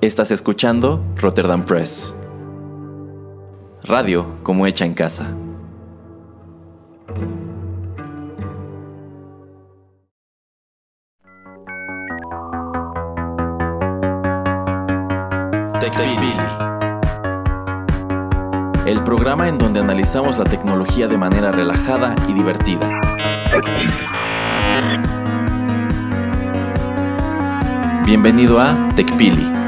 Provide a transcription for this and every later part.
Estás escuchando Rotterdam Press. Radio como hecha en casa. El programa en donde analizamos la tecnología de manera relajada y divertida. Bienvenido a TechPili.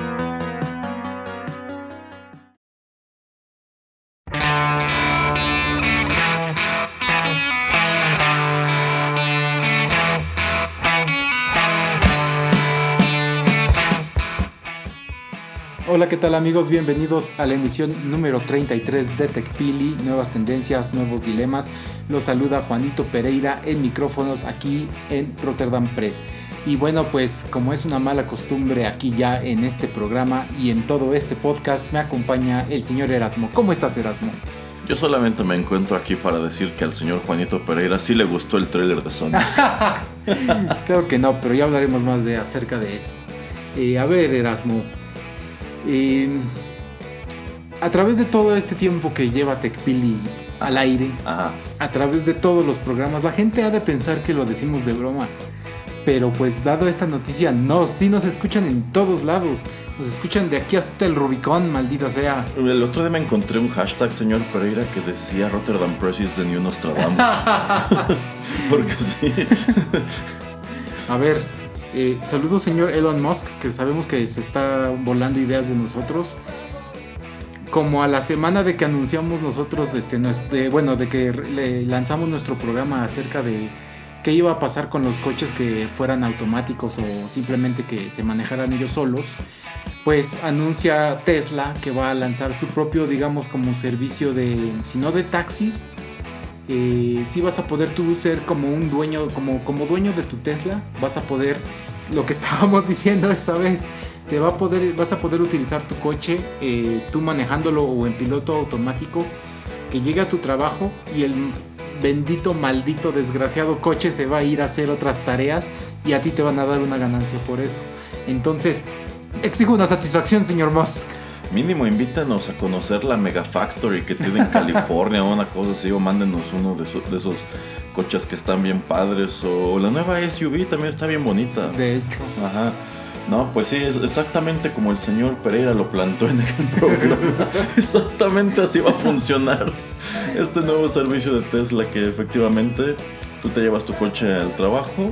Hola, ¿qué tal amigos? Bienvenidos a la emisión número 33 de TechPili, nuevas tendencias, nuevos dilemas. Los saluda Juanito Pereira en micrófonos aquí en Rotterdam Press. Y bueno, pues como es una mala costumbre aquí ya en este programa y en todo este podcast, me acompaña el señor Erasmo. ¿Cómo estás, Erasmo? Yo solamente me encuentro aquí para decir que al señor Juanito Pereira sí le gustó el tráiler de Sonic. claro que no, pero ya hablaremos más de acerca de eso. Eh, a ver, Erasmo, a través de todo este tiempo que lleva TechPili al aire, a través de todos los programas, la gente ha de pensar que lo decimos de broma. Pero pues dado esta noticia, no, sí nos escuchan en todos lados. Nos escuchan de aquí hasta el Rubicón, maldita sea. El otro día me encontré un hashtag, señor Pereira, que decía Rotterdam Press is the new Nostradamus. Porque sí. A ver, eh, saludos, señor Elon Musk, que sabemos que se está volando ideas de nosotros. Como a la semana de que anunciamos nosotros, este, bueno, de que lanzamos nuestro programa acerca de qué iba a pasar con los coches que fueran automáticos o simplemente que se manejaran ellos solos, pues anuncia Tesla que va a lanzar su propio, digamos, como servicio de, si no de taxis, eh, si vas a poder tú ser como un dueño, como, como dueño de tu Tesla, vas a poder, lo que estábamos diciendo esa vez, te va a poder, vas a poder utilizar tu coche, eh, tú manejándolo o en piloto automático, que llegue a tu trabajo y el bendito, maldito, desgraciado coche se va a ir a hacer otras tareas y a ti te van a dar una ganancia por eso. Entonces, exijo una satisfacción, señor Musk. Mínimo invítanos a conocer la Mega Factory que tiene en California o una cosa así, o mándenos uno de, esos coches que están bien padres, o la nueva SUV también está bien bonita. De hecho. Ajá. No, pues sí, es exactamente como el señor Pereira lo plantó en el programa. exactamente así va a funcionar este nuevo servicio de Tesla que efectivamente tú te llevas tu coche al trabajo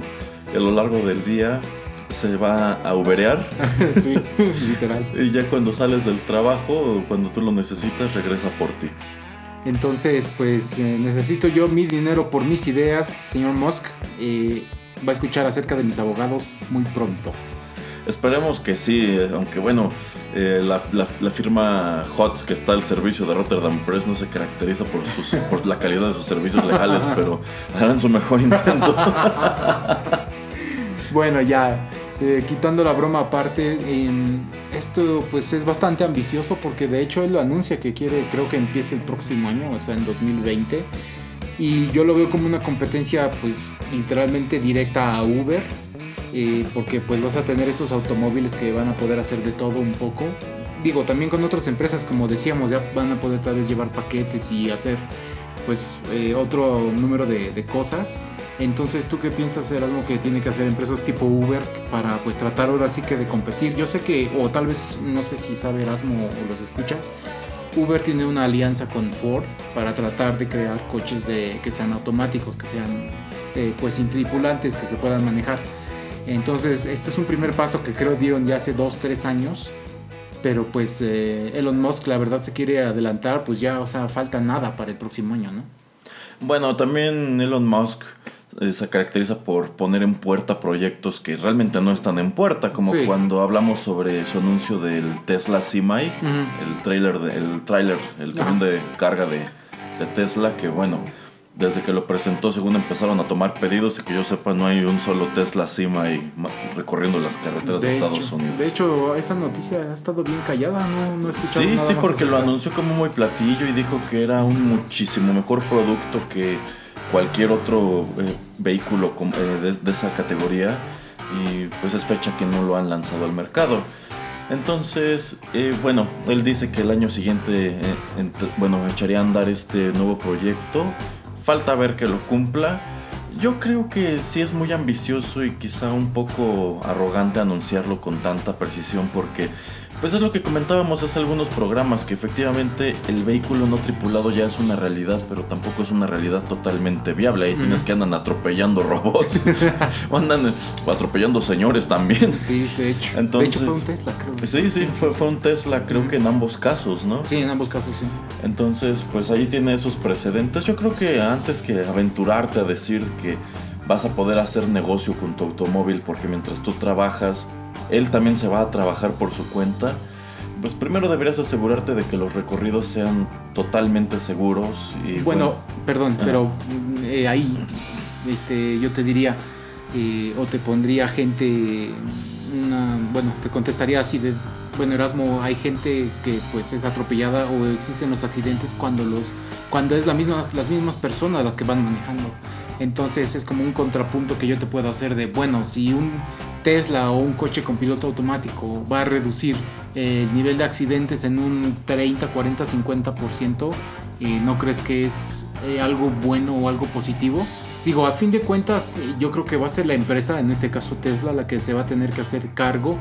y a lo largo del día se va a uberear. sí, literal. Y ya cuando sales del trabajo, cuando tú lo necesitas, regresa por ti. Entonces, pues eh, necesito yo mi dinero por mis ideas, señor Musk. Eh, va a escuchar acerca de mis abogados muy pronto. Esperemos que sí, aunque bueno, eh, la, firma HOTS que está al servicio de Rotterdam Press no se caracteriza por, por la calidad de sus servicios legales, pero harán su mejor intento. bueno, ya, eh, quitando la broma aparte, esto pues es bastante ambicioso porque de hecho él lo anuncia que quiere, creo que empiece el próximo año, o sea, en 2020. Y yo lo veo como una competencia pues literalmente directa a Uber, eh, porque pues vas a tener estos automóviles que van a poder hacer de todo un poco. Digo, también con otras empresas, como decíamos, ya van a poder tal vez llevar paquetes y hacer pues eh, otro número de, de cosas. Entonces, ¿tú qué piensas, Erasmo, que tiene que hacer empresas tipo Uber para pues tratar ahora sí que de competir? Yo sé que, o tal vez, no sé si sabe Erasmo o los escuchas, Uber tiene una alianza con Ford para tratar de crear coches de, que sean automáticos, que sean eh, pues sin tripulantes, que se puedan manejar. Entonces, este es un primer paso que creo dieron ya hace 2, 3 años. Pero pues eh, Elon Musk la verdad se quiere adelantar, pues ya, o sea, falta nada para el próximo año, ¿no? Bueno, también Elon Musk se caracteriza por poner en puerta proyectos que realmente no están en puerta, como cuando hablamos sobre su anuncio del Tesla Semi, el trailer, el trailer, el camión de carga de, de, Tesla, que bueno, desde que lo presentó, según empezaron a tomar pedidos y que yo sepa, no hay un solo Tesla Semi recorriendo las carreteras de, Estados Unidos. De hecho, esa noticia ha estado bien callada, no, no he escuchado Sí, nada sí, porque lo anunció como muy platillo y dijo que era un muchísimo mejor producto que cualquier otro eh, vehículo eh, de, esa categoría y pues es fecha que no lo han lanzado al mercado. Entonces, eh, bueno, él dice que el año siguiente, bueno, echaría a andar este nuevo proyecto. Falta ver que lo cumpla. Yo creo que sí es muy ambicioso y quizá un poco arrogante anunciarlo con tanta precisión porque pues es lo que comentábamos hace algunos programas, que efectivamente el vehículo no tripulado ya es una realidad, pero tampoco es una realidad totalmente viable. Ahí tienes que andan atropellando robots, o andan atropellando señores también. Sí, de hecho. Entonces, de hecho fue un Tesla, creo. Sí, sí, fue, fue un Tesla, creo que en ambos casos, ¿no? Sí, en ambos casos, sí. Entonces, pues ahí tiene esos precedentes. Yo creo que antes que aventurarte a decir que vas a poder hacer negocio con tu automóvil, porque mientras tú trabajas, él también se va a trabajar por su cuenta, pues primero deberías asegurarte de que los recorridos sean totalmente seguros. Y, bueno, perdón, pero eh, ahí este, yo te diría, eh, o te pondría gente, bueno, te contestaría así de, bueno Erasmo, hay gente que pues es atropellada o existen los accidentes cuando los cuando es la misma, las mismas personas las que van manejando. Entonces es como un contrapunto que yo te puedo hacer de, bueno, si un Tesla o un coche con piloto automático va a reducir el nivel de accidentes en un 30, 40, 50%, ¿no crees que es eh, algo bueno o algo positivo? Digo, a fin de cuentas, yo creo que va a ser la empresa, en este caso Tesla, la que se va a tener que hacer cargo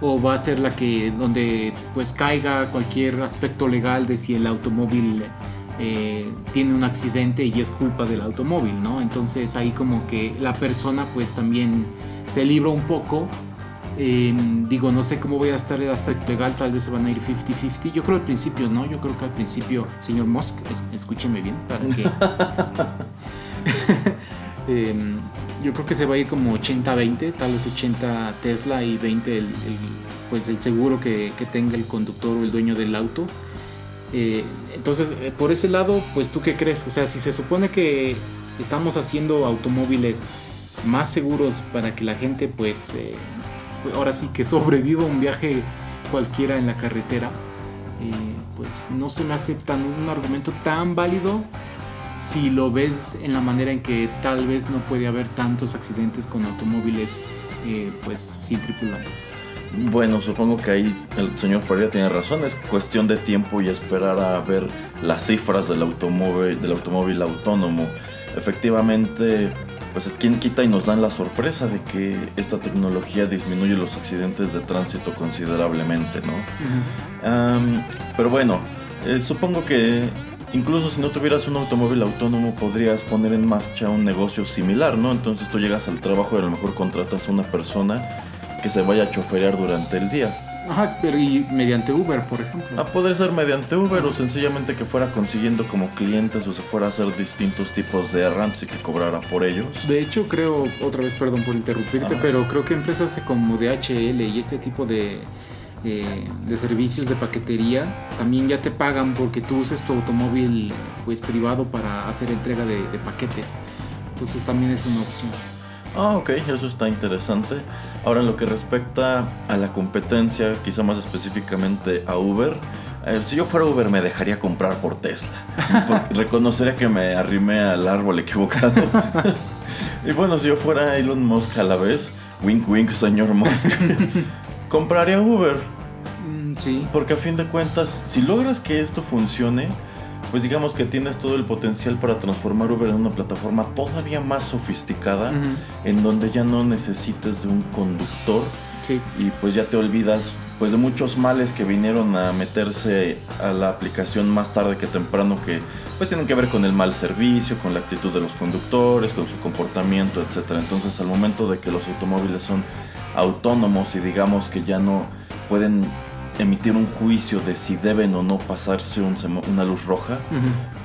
o va a ser la que donde pues caiga cualquier aspecto legal de si el automóvil eh, tiene un accidente y es culpa del automóvil, ¿no? Entonces ahí como que la persona pues también se libra un poco. Em, digo, no sé cómo voy a estar el aspecto legal, tal vez se van a ir 50-50. Yo creo al principio, ¿no? Yo creo que al principio, señor Musk, escúcheme bien, para que... Em, yo creo que se va a ir como 80-20, tal vez 80 Tesla y 20 el, pues el seguro que, que, tenga el conductor o el dueño del auto. Eh, entonces, eh, por ese lado, pues tú qué crees? O sea, si se supone que estamos haciendo automóviles más seguros para que la gente pues eh, ahora sí que sobreviva un viaje cualquiera en la carretera, pues no se me hace tan un argumento tan válido si lo ves en la manera en que tal vez no puede haber tantos accidentes con automóviles pues sin tripulantes. Bueno, supongo que ahí el señor Pereira tiene razón, es cuestión de tiempo y esperar a ver las cifras del automóvil, del automóvil autónomo. Efectivamente, pues quien quita y nos dan la sorpresa de que esta tecnología disminuye los accidentes de tránsito considerablemente, ¿no? pero bueno, eh, supongo que incluso si no tuvieras un automóvil autónomo podrías poner en marcha un negocio similar, ¿no? Entonces tú llegas al trabajo y a lo mejor contratas a una persona que se vaya a choferear durante el día. Ajá, pero y mediante Uber, por ejemplo. Ah, podría ser mediante Uber o sencillamente que fuera consiguiendo como clientes o se fuera a hacer distintos tipos de errands y que cobrara por ellos. De hecho, creo, otra vez, perdón por interrumpirte, pero creo que empresas como DHL y este tipo de, eh, de servicios de paquetería también ya te pagan porque tú uses tu automóvil pues privado para hacer entrega de, de paquetes. Entonces también es una opción. Ah, ok, eso está interesante. Ahora, en lo que respecta a la competencia, quizá más específicamente a Uber, eh, si yo fuera Uber me dejaría comprar por Tesla. reconocería que me arrimé al árbol equivocado. y bueno, si yo fuera Elon Musk a la vez, wink wink, señor Musk, compraría Uber. Mm, sí. Porque a fin de cuentas, si logras que esto funcione, pues digamos que tienes todo el potencial para transformar Uber en una plataforma todavía más sofisticada, en donde ya no necesites de un conductor. Y pues ya te olvidas pues de muchos males que vinieron a meterse a la aplicación más tarde que temprano que pues tienen que ver con el mal servicio, con la actitud de los conductores, con su comportamiento, etcétera. Entonces, al momento de que los automóviles son autónomos y digamos que ya no pueden emitir un juicio de si deben o no pasarse una luz roja,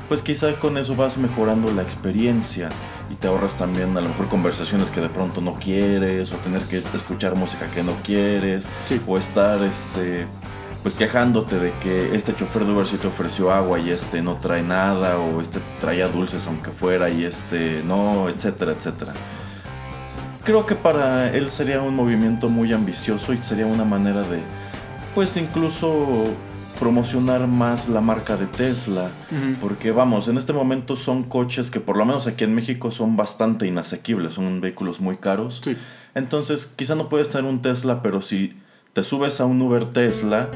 pues quizá con eso vas mejorando la experiencia y te ahorras también a lo mejor conversaciones que de pronto no quieres o tener que escuchar música que no quieres o estar este pues quejándote de que este chofer de Uber sí te ofreció agua y este no trae nada o este traía dulces aunque fuera y este no, etcétera, etcétera. Creo que para él sería un movimiento muy ambicioso y sería una manera de pues incluso promocionar más la marca de Tesla. Porque vamos, en este momento son coches que por lo menos aquí en México son bastante inasequibles, son vehículos muy caros. Entonces quizá no puedes tener un Tesla, pero si te subes a un Uber Tesla,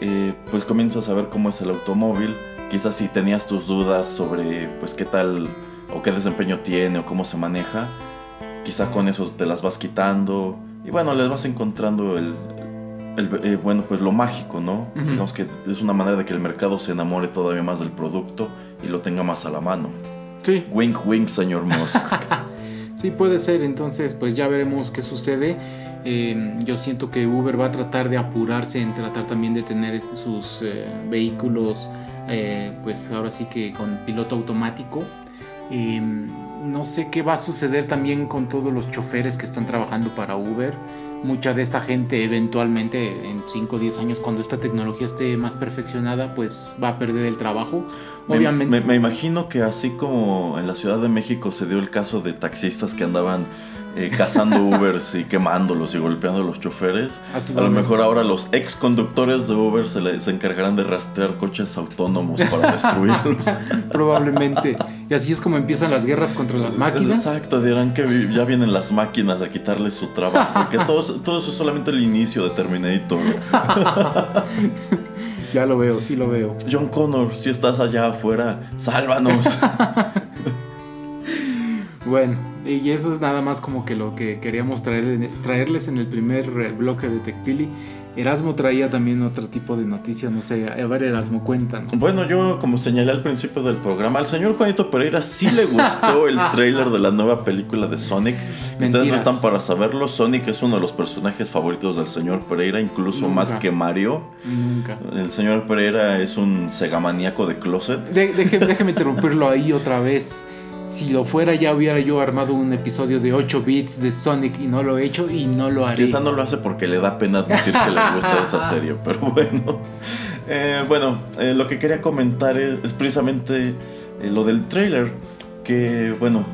eh, pues comienzas a ver cómo es el automóvil. Quizás si tenías tus dudas sobre pues qué tal o qué desempeño tiene o cómo se maneja, quizá con eso te las vas quitando y bueno, les vas encontrando el, eh, bueno, pues lo mágico, ¿no? Digamos que es una manera de que el mercado se enamore todavía más del producto y lo tenga más a la mano. Sí. Wink, wink, señor Musk. sí, puede ser. Entonces, pues ya veremos qué sucede. Em, yo siento que Uber va a tratar de apurarse en tratar también de tener sus eh, vehículos, eh, pues ahora sí que con piloto automático. Em, no sé qué va a suceder también con todos los choferes que están trabajando para Uber mucha de esta gente eventualmente en 5 o 10 años cuando esta tecnología esté más perfeccionada pues va a perder el trabajo. Obviamente. Me, imagino que así como en la Ciudad de México se dio el caso de taxistas que andaban eh, cazando Ubers y quemándolos y golpeando a los choferes. a lo mejor ahora los ex conductores de Uber se, se encargarán de rastrear coches autónomos para destruirlos. Probablemente. Y así es como empiezan las guerras contra las máquinas. Exacto, dirán que ya vienen las máquinas a quitarles su trabajo. Que todo, todo eso es solamente el inicio de Terminator. ya lo veo, sí lo veo. John Connor, si estás allá afuera, sálvanos. bueno. Y eso es nada más como que lo que queríamos traer, traerles en el primer bloque de TechPili. Erasmo traía también otro tipo de noticias, no sé, a ver Erasmo, cuéntanos. Bueno, yo como señalé al principio del programa, al señor Juanito Pereira sí le gustó el trailer de la nueva película de Sonic. Ustedes no están para saberlo, Sonic es uno de los personajes favoritos del señor Pereira, incluso más que Mario. Nunca. El señor Pereira es un segamaniaco de closet. déjeme interrumpirlo ahí otra vez si lo fuera ya hubiera yo armado un episodio de 8 bits de Sonic y no lo he hecho y no lo haré. Quizá no lo hace porque le da pena admitir que le gusta esa serie, pero bueno. Eh, bueno, eh, lo que quería comentar es, precisamente eh, lo del trailer, que bueno,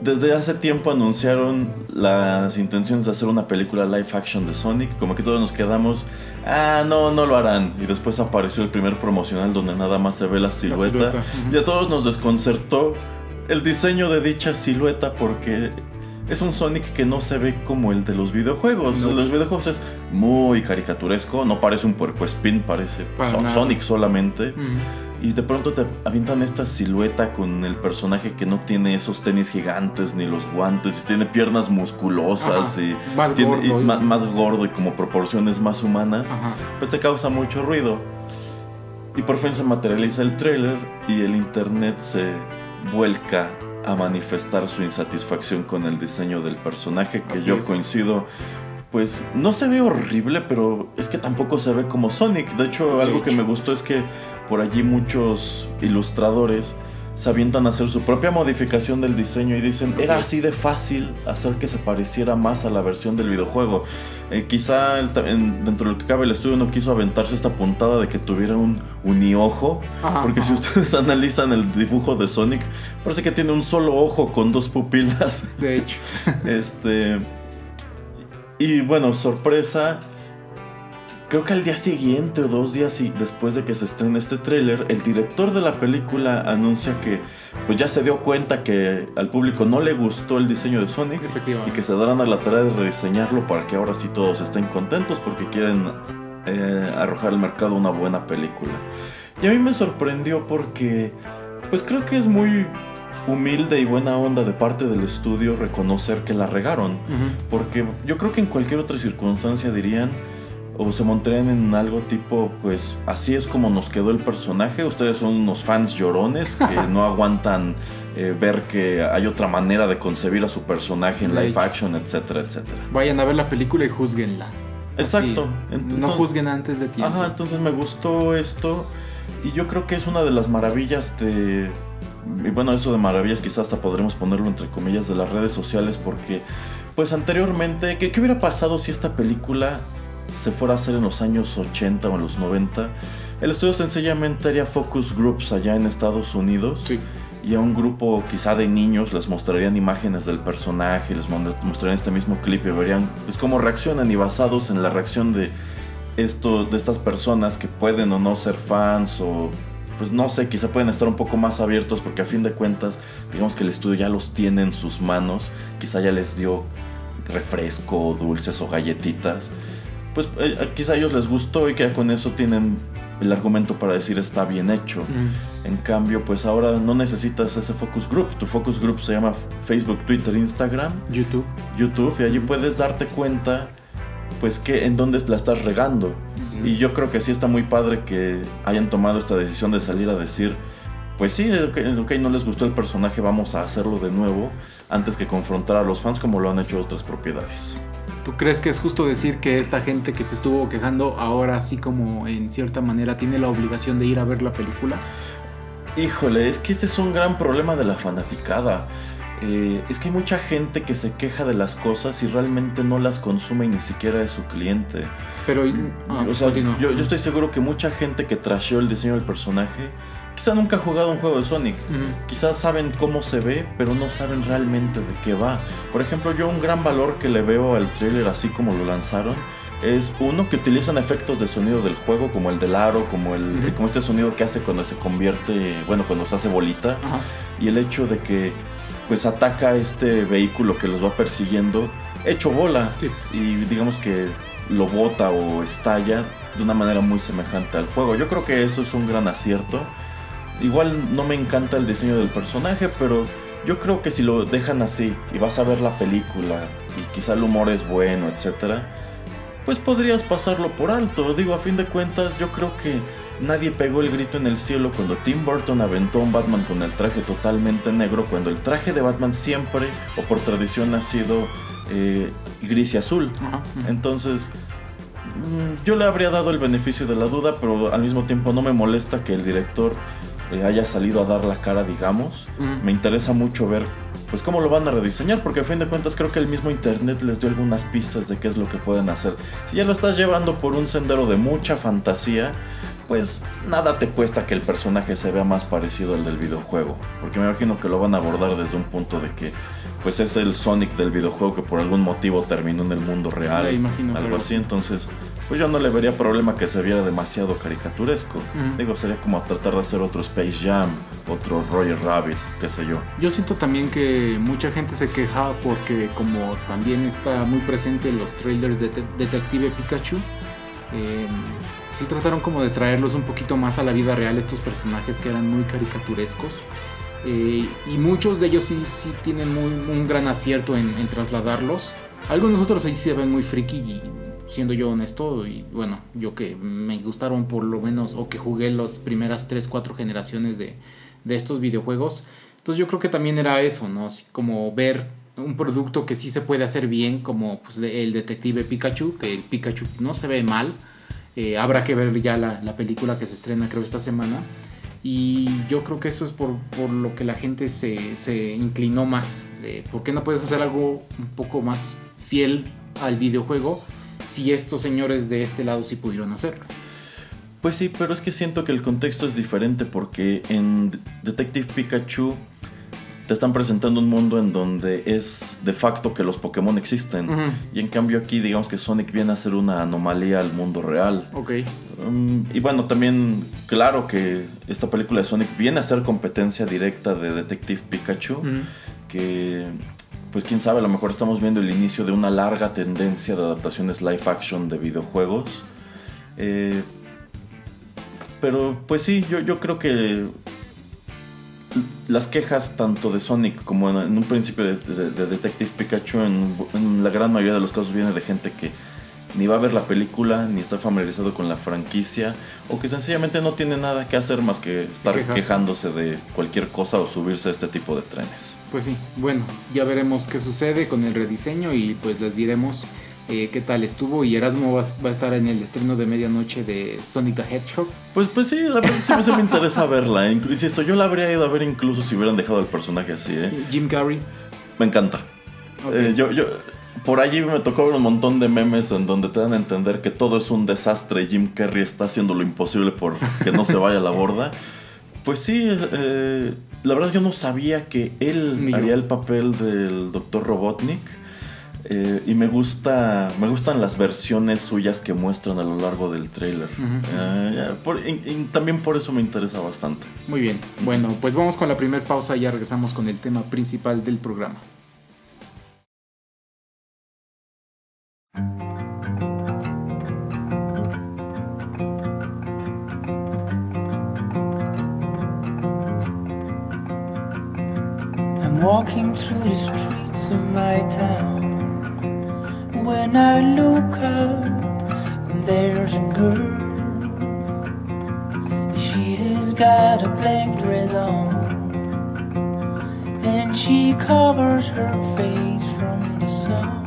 desde hace tiempo anunciaron las intenciones de hacer una película live action de Sonic, como que todos nos quedamos, ah, no, no lo harán. Y después apareció el primer promocional donde nada más se ve la silueta. Y a todos nos desconcertó el diseño de dicha silueta porque es un Sonic que no se ve como el de los videojuegos. Los videojuegos es muy caricaturesco, no parece un puerco spin, parece Sonic solamente. Y de pronto te avientan esta silueta con el personaje que no tiene esos tenis gigantes ni los guantes, y tiene piernas musculosas y, más, gordo, y, más, gordo y como proporciones más humanas, pues te causa mucho ruido. Y por fin se materializa el trailer y el internet se vuelca a manifestar su insatisfacción con el diseño del personaje, que yo coincido. Pues no se ve horrible, pero es que tampoco se ve como Sonic. De hecho, algo que me gustó es que por allí muchos ilustradores se avientan a hacer su propia modificación del diseño y dicen, era así de fácil hacer que se pareciera más a la versión del videojuego. Eh, quizá dentro de lo que cabe el estudio no quiso aventarse esta puntada de que tuviera un uniojo, porque si ustedes analizan el dibujo de Sonic, parece que tiene un solo ojo con dos pupilas. De hecho. este... Y bueno, sorpresa, Creo que al día siguiente o dos días después de que se estrene este tráiler, el director de la película anuncia que pues ya se dio cuenta que al público no le gustó el diseño de Sonic y que se darán a la tarea de rediseñarlo para que ahora sí todos estén contentos porque quieren eh, arrojar al mercado una buena película. Y a mí me sorprendió porque pues creo que es muy humilde y buena onda de parte del estudio reconocer que la regaron. Porque yo creo que en cualquier otra circunstancia dirían o se montarían en algo tipo, pues así es como nos quedó el personaje. Ustedes son unos fans llorones que no aguantan eh, ver que hay otra manera de concebir a su personaje en live action, etcétera, etcétera. Vayan a ver la película y juzguenla. Exacto. no juzguen antes de tiempo. Ajá, entonces me gustó esto y yo creo que es una de las maravillas de... Y bueno, eso de maravillas quizás hasta podremos ponerlo entre comillas de las redes sociales porque pues anteriormente, ¿qué, qué hubiera pasado si esta película se fuera a hacer en los años 80 o en los 90, el estudio sencillamente haría focus groups allá en Estados Unidos. Y a un grupo quizá de niños les mostrarían imágenes del personaje, les mostrarían este mismo clip y verían pues, cómo reaccionan y basados en la reacción de esto, de estas personas que pueden o no ser fans o pues no sé, quizá pueden estar un poco más abiertos porque a fin de cuentas, digamos que el estudio ya los tiene en sus manos, quizá ya les dio refresco, dulces o galletitas, pues eh, quizá a ellos les gustó y que con eso tienen el argumento para decir está bien hecho. En cambio, pues ahora no necesitas ese focus group. Tu focus group se llama Facebook, Twitter, Instagram, YouTube. YouTube y allí puedes darte cuenta pues que en dónde la estás regando. Y yo creo que sí está muy padre que hayan tomado esta decisión de salir a decir, pues sí, ok, no les gustó el personaje, vamos a hacerlo de nuevo, antes que confrontar a los fans como lo han hecho otras propiedades. ¿Tú crees que es justo decir que esta gente que se estuvo quejando ahora sí como en cierta manera tiene la obligación de ir a ver la película? Híjole, es que ese es un gran problema de la fanaticada. Eh, es que hay mucha gente que se queja de las cosas y realmente no las consume y ni siquiera es su cliente. Pero, ah, o sea, yo, estoy seguro que mucha gente que trasheó el diseño del personaje quizá nunca ha jugado un juego de Sonic. Quizás saben cómo se ve, pero no saben realmente de qué va. Por ejemplo, yo un gran valor que le veo al trailer así como lo lanzaron es uno que utilizan efectos de sonido del juego como el del aro, como el como este sonido que hace cuando se convierte, bueno, cuando se hace bolita y el hecho de que pues ataca este vehículo que los va persiguiendo hecho bola y digamos que lo bota o estalla de una manera muy semejante al juego. Yo creo que eso es un gran acierto. Igual no me encanta el diseño del personaje, pero yo creo que si lo dejan así y vas a ver la película y quizá el humor es bueno, etcétera, pues podrías pasarlo por alto. Digo, a fin de cuentas, yo creo que nadie pegó el grito en el cielo cuando Tim Burton aventó un Batman con el traje totalmente negro, cuando el traje de Batman siempre o por tradición ha sido eh, gris y azul. Entonces, mm, yo le habría dado el beneficio de la duda, pero al mismo tiempo no me molesta que el director eh, haya salido a dar la cara, digamos. Me interesa mucho ver pues cómo lo van a rediseñar, porque a fin de cuentas creo que el mismo internet les dio algunas pistas de qué es lo que pueden hacer. Si ya lo estás llevando por un sendero de mucha fantasía, pues nada te cuesta que el personaje se vea más parecido al del videojuego, porque me imagino que lo van a abordar desde un punto de que pues es el Sonic del videojuego que por algún motivo terminó en el mundo real, algo así, entonces pues yo no le vería problema que se viera demasiado caricaturesco. Digo, sería como tratar de hacer otro Space Jam, otro Roger Rabbit, qué sé yo. Yo siento también que mucha gente se queja porque como también está muy presente en los trailers de Detective Pikachu, eh, sí trataron como de traerlos un poquito más a la vida real estos personajes que eran muy caricaturescos. Eh, y muchos de ellos sí, sí tienen muy, un gran acierto en, en trasladarlos. Algunos otros ahí se ven muy friki y siendo yo honesto, y bueno, yo que me gustaron por lo menos, o que jugué las primeras 3, 4 generaciones de, de estos videojuegos, entonces yo creo que también era eso, ¿no? Así como ver un producto que sí se puede hacer bien, como pues, el detective Pikachu, que el Pikachu no se ve mal. Eh, habrá que ver ya la, la, película que se estrena creo esta semana. Y yo creo que eso es por, por lo que la gente se, se inclinó más. De, ¿Por qué no puedes hacer algo un poco más fiel al videojuego? Si estos señores de este lado sí pudieron hacerlo. Pues sí, pero es que siento que el contexto es diferente porque en Detective Pikachu te están presentando un mundo en donde es de facto que los Pokémon existen. Y en cambio aquí digamos que Sonic viene a ser una anomalía al mundo real. Ok. Um, y bueno, también claro que esta película de Sonic viene a ser competencia directa de Detective Pikachu. Que pues quién sabe, a lo mejor estamos viendo el inicio de una larga tendencia de adaptaciones live action de videojuegos. Eh, pero pues sí, yo, yo creo que las quejas tanto de Sonic como en, un principio de, Detective Pikachu en, en, la gran mayoría de los casos viene de gente que ni va a ver la película, ni está familiarizado con la franquicia, o que sencillamente no tiene nada que hacer más que estar quejándose de cualquier cosa o subirse a este tipo de trenes. Pues sí, bueno, ya veremos qué sucede con el rediseño y pues les diremos eh, qué tal estuvo. Y Erasmo va, a estar en el estreno de medianoche de Sonic the Hedgehog. Pues, pues sí, la verdad sí me interesa verla. Insisto, yo la habría ido a ver incluso si hubieran dejado el personaje así. ¿eh? Jim Carrey. Me encanta. Eh, yo, yo, por allí me tocó ver un montón de memes en donde te dan a entender que todo es un desastre y Jim Carrey está haciendo lo imposible por que no se vaya a la borda. Pues sí, eh, la verdad yo no sabía que él haría el papel del Dr. Robotnik. Eh, y me gusta me gustan las versiones suyas que muestran a lo largo del trailer. Eh, también por eso me interesa bastante. Muy bien. Bueno, pues vamos con la primera pausa y ya regresamos con el tema principal del programa. When I look up, and there's a girl. She has got a black dress on, and she covers her face from the sun.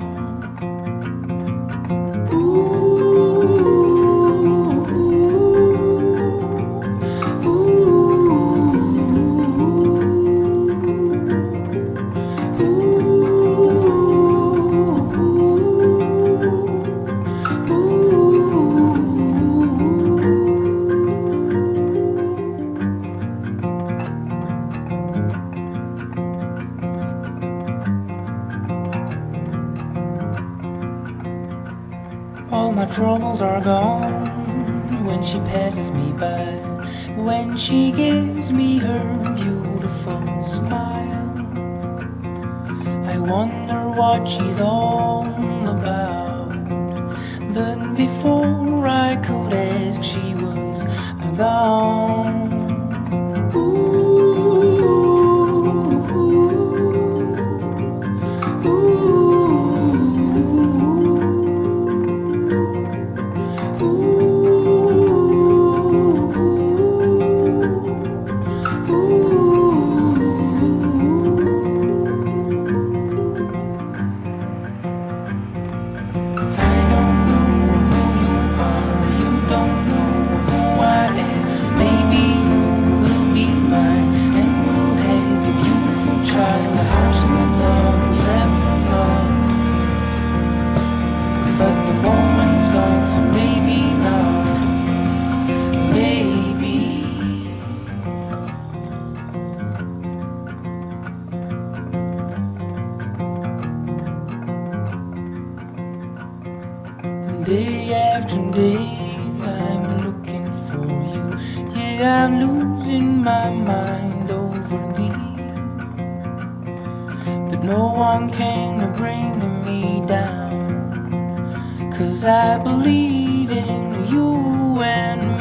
Day after day, I'm looking for you. Yeah, I'm losing my mind over thee. But no one came to bring me down. Cause I believe in you and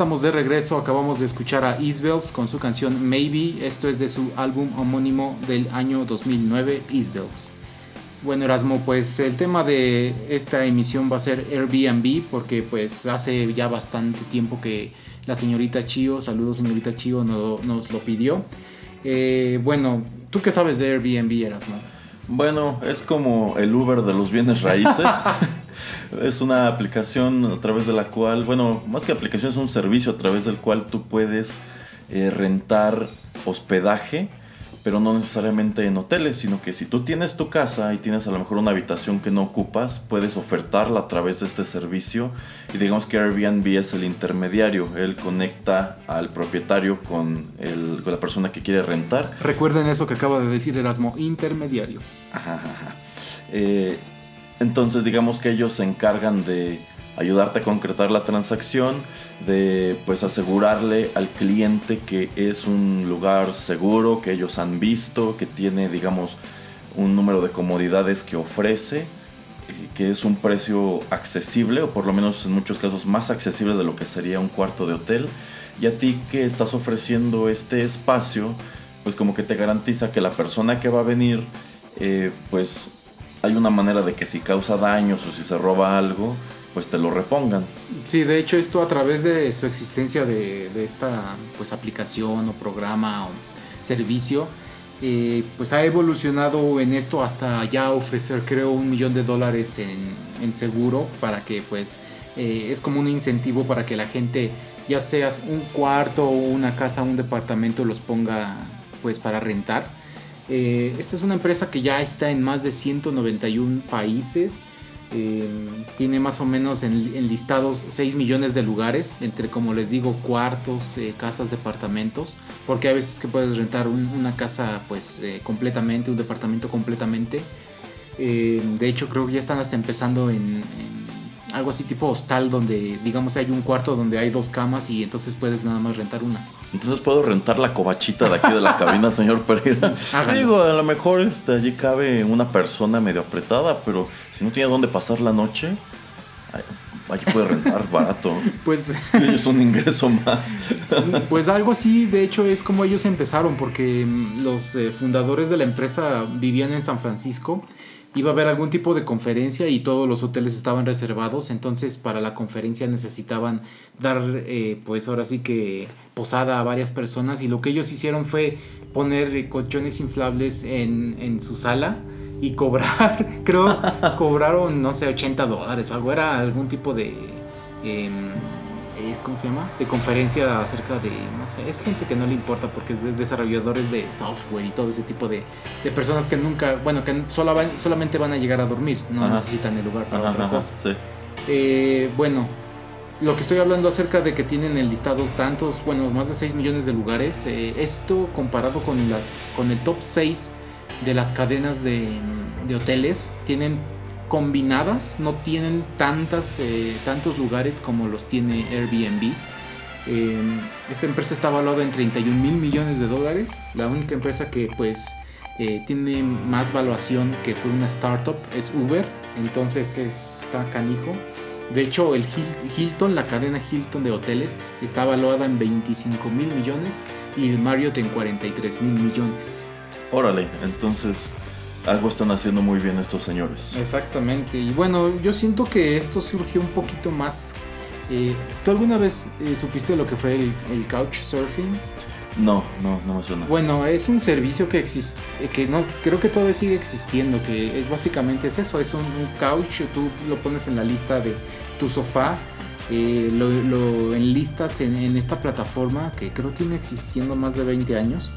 estamos de regreso, acabamos de escuchar a Isbells con su canción Maybe, esto es de su álbum homónimo del año 2009, Isbells. Bueno Erasmo, pues el tema de esta emisión va a ser Airbnb porque pues hace ya bastante tiempo que la señorita Chio, saludos señorita Chio, nos lo pidió. Eh, bueno, ¿tú qué sabes de Airbnb Erasmo? Bueno, es como el Uber de los bienes raíces. es una aplicación a través de la cual, bueno, más que aplicación es un servicio a través del cual tú puedes eh, rentar hospedaje pero no necesariamente en hoteles, sino que si tú tienes tu casa y tienes a lo mejor una habitación que no ocupas, puedes ofertarla a través de este servicio y digamos que Airbnb es el intermediario, él conecta al propietario con, el, la persona que quiere rentar. Recuerden eso que acaba de decir Erasmo, intermediario. Eh, entonces digamos que ellos se encargan de ayudarte a concretar la transacción, de pues asegurarle al cliente que es un lugar seguro, que ellos han visto, que tiene digamos un número de comodidades que ofrece, que es un precio accesible o por lo menos en muchos casos más accesible de lo que sería un cuarto de hotel. Y a ti que estás ofreciendo este espacio, pues como que te garantiza que la persona que va a venir, eh, pues hay una manera de que si causa daños o si se roba algo, pues te lo repongan. Sí, de hecho esto a través de su existencia de, esta pues aplicación o programa o servicio, eh, pues ha evolucionado en esto hasta ya ofrecer creo un millón de dólares en, seguro para que pues eh, es como un incentivo para que la gente ya seas un cuarto o una casa, un departamento los ponga pues para rentar. Eh, esta es una empresa que ya está en más de 191 países eh, tiene más o menos en, listados 6 millones de lugares, entre como les digo, cuartos, eh, casas, departamentos, porque a veces que puedes rentar una casa pues eh, completamente, un departamento completamente. de hecho creo que ya están hasta empezando en algo así tipo hostal donde digamos hay un cuarto donde hay dos camas y entonces puedes nada más rentar una. Entonces puedo rentar la cobachita de aquí de la cabina, señor Pereira. Digo, a lo mejor este, allí cabe una persona medio apretada, pero si no tiene dónde pasar la noche, allí puede rentar barato. Pues es un ingreso más. Pues algo así, de hecho, es como ellos empezaron, porque los eh, fundadores de la empresa vivían en San Francisco iba a haber algún tipo de conferencia y todos los hoteles estaban reservados, entonces para la conferencia necesitaban dar, eh, pues ahora sí que posada a varias personas y lo que ellos hicieron fue poner colchones inflables en, en su sala y cobrar, creo, cobraron, no sé, 80 dólares o algo, era algún tipo de... ¿cómo se llama? De conferencia acerca de, no sé, es gente que no le importa porque es de desarrolladores de software y todo ese tipo de, de personas que nunca, bueno, que solo van, solamente van a llegar a dormir, no necesitan el lugar para otra cosa. Eh, bueno, lo que estoy hablando acerca de que tienen el listado tantos, bueno, más de 6 millones de lugares, eh, esto comparado con, las, con el top 6 de las cadenas de, de hoteles, tienen combinadas no tienen tantas, eh, tantos lugares como los tiene Airbnb. Em, esta empresa está valuada en 31 mil millones de dólares. La única empresa que pues eh, tiene más valuación que fue una startup es Uber. Entonces está canijo. De hecho, el Hilton, la cadena Hilton de hoteles, está valuada en 25 mil millones y el Marriott en 43 mil millones. Órale, entonces algo están haciendo muy bien estos señores. Exactamente. Y bueno, yo siento que esto surgió un poquito más. Eh, ¿Tú alguna vez eh, supiste lo que fue el, el couchsurfing? No, no, no me suena. Bueno, es un servicio que existe, que no, creo que todavía sigue existiendo, que es básicamente es eso, es un, couch, tú lo pones en la lista de tu sofá, eh, lo, lo, enlistas en, en, esta plataforma que creo tiene existiendo más de 20 años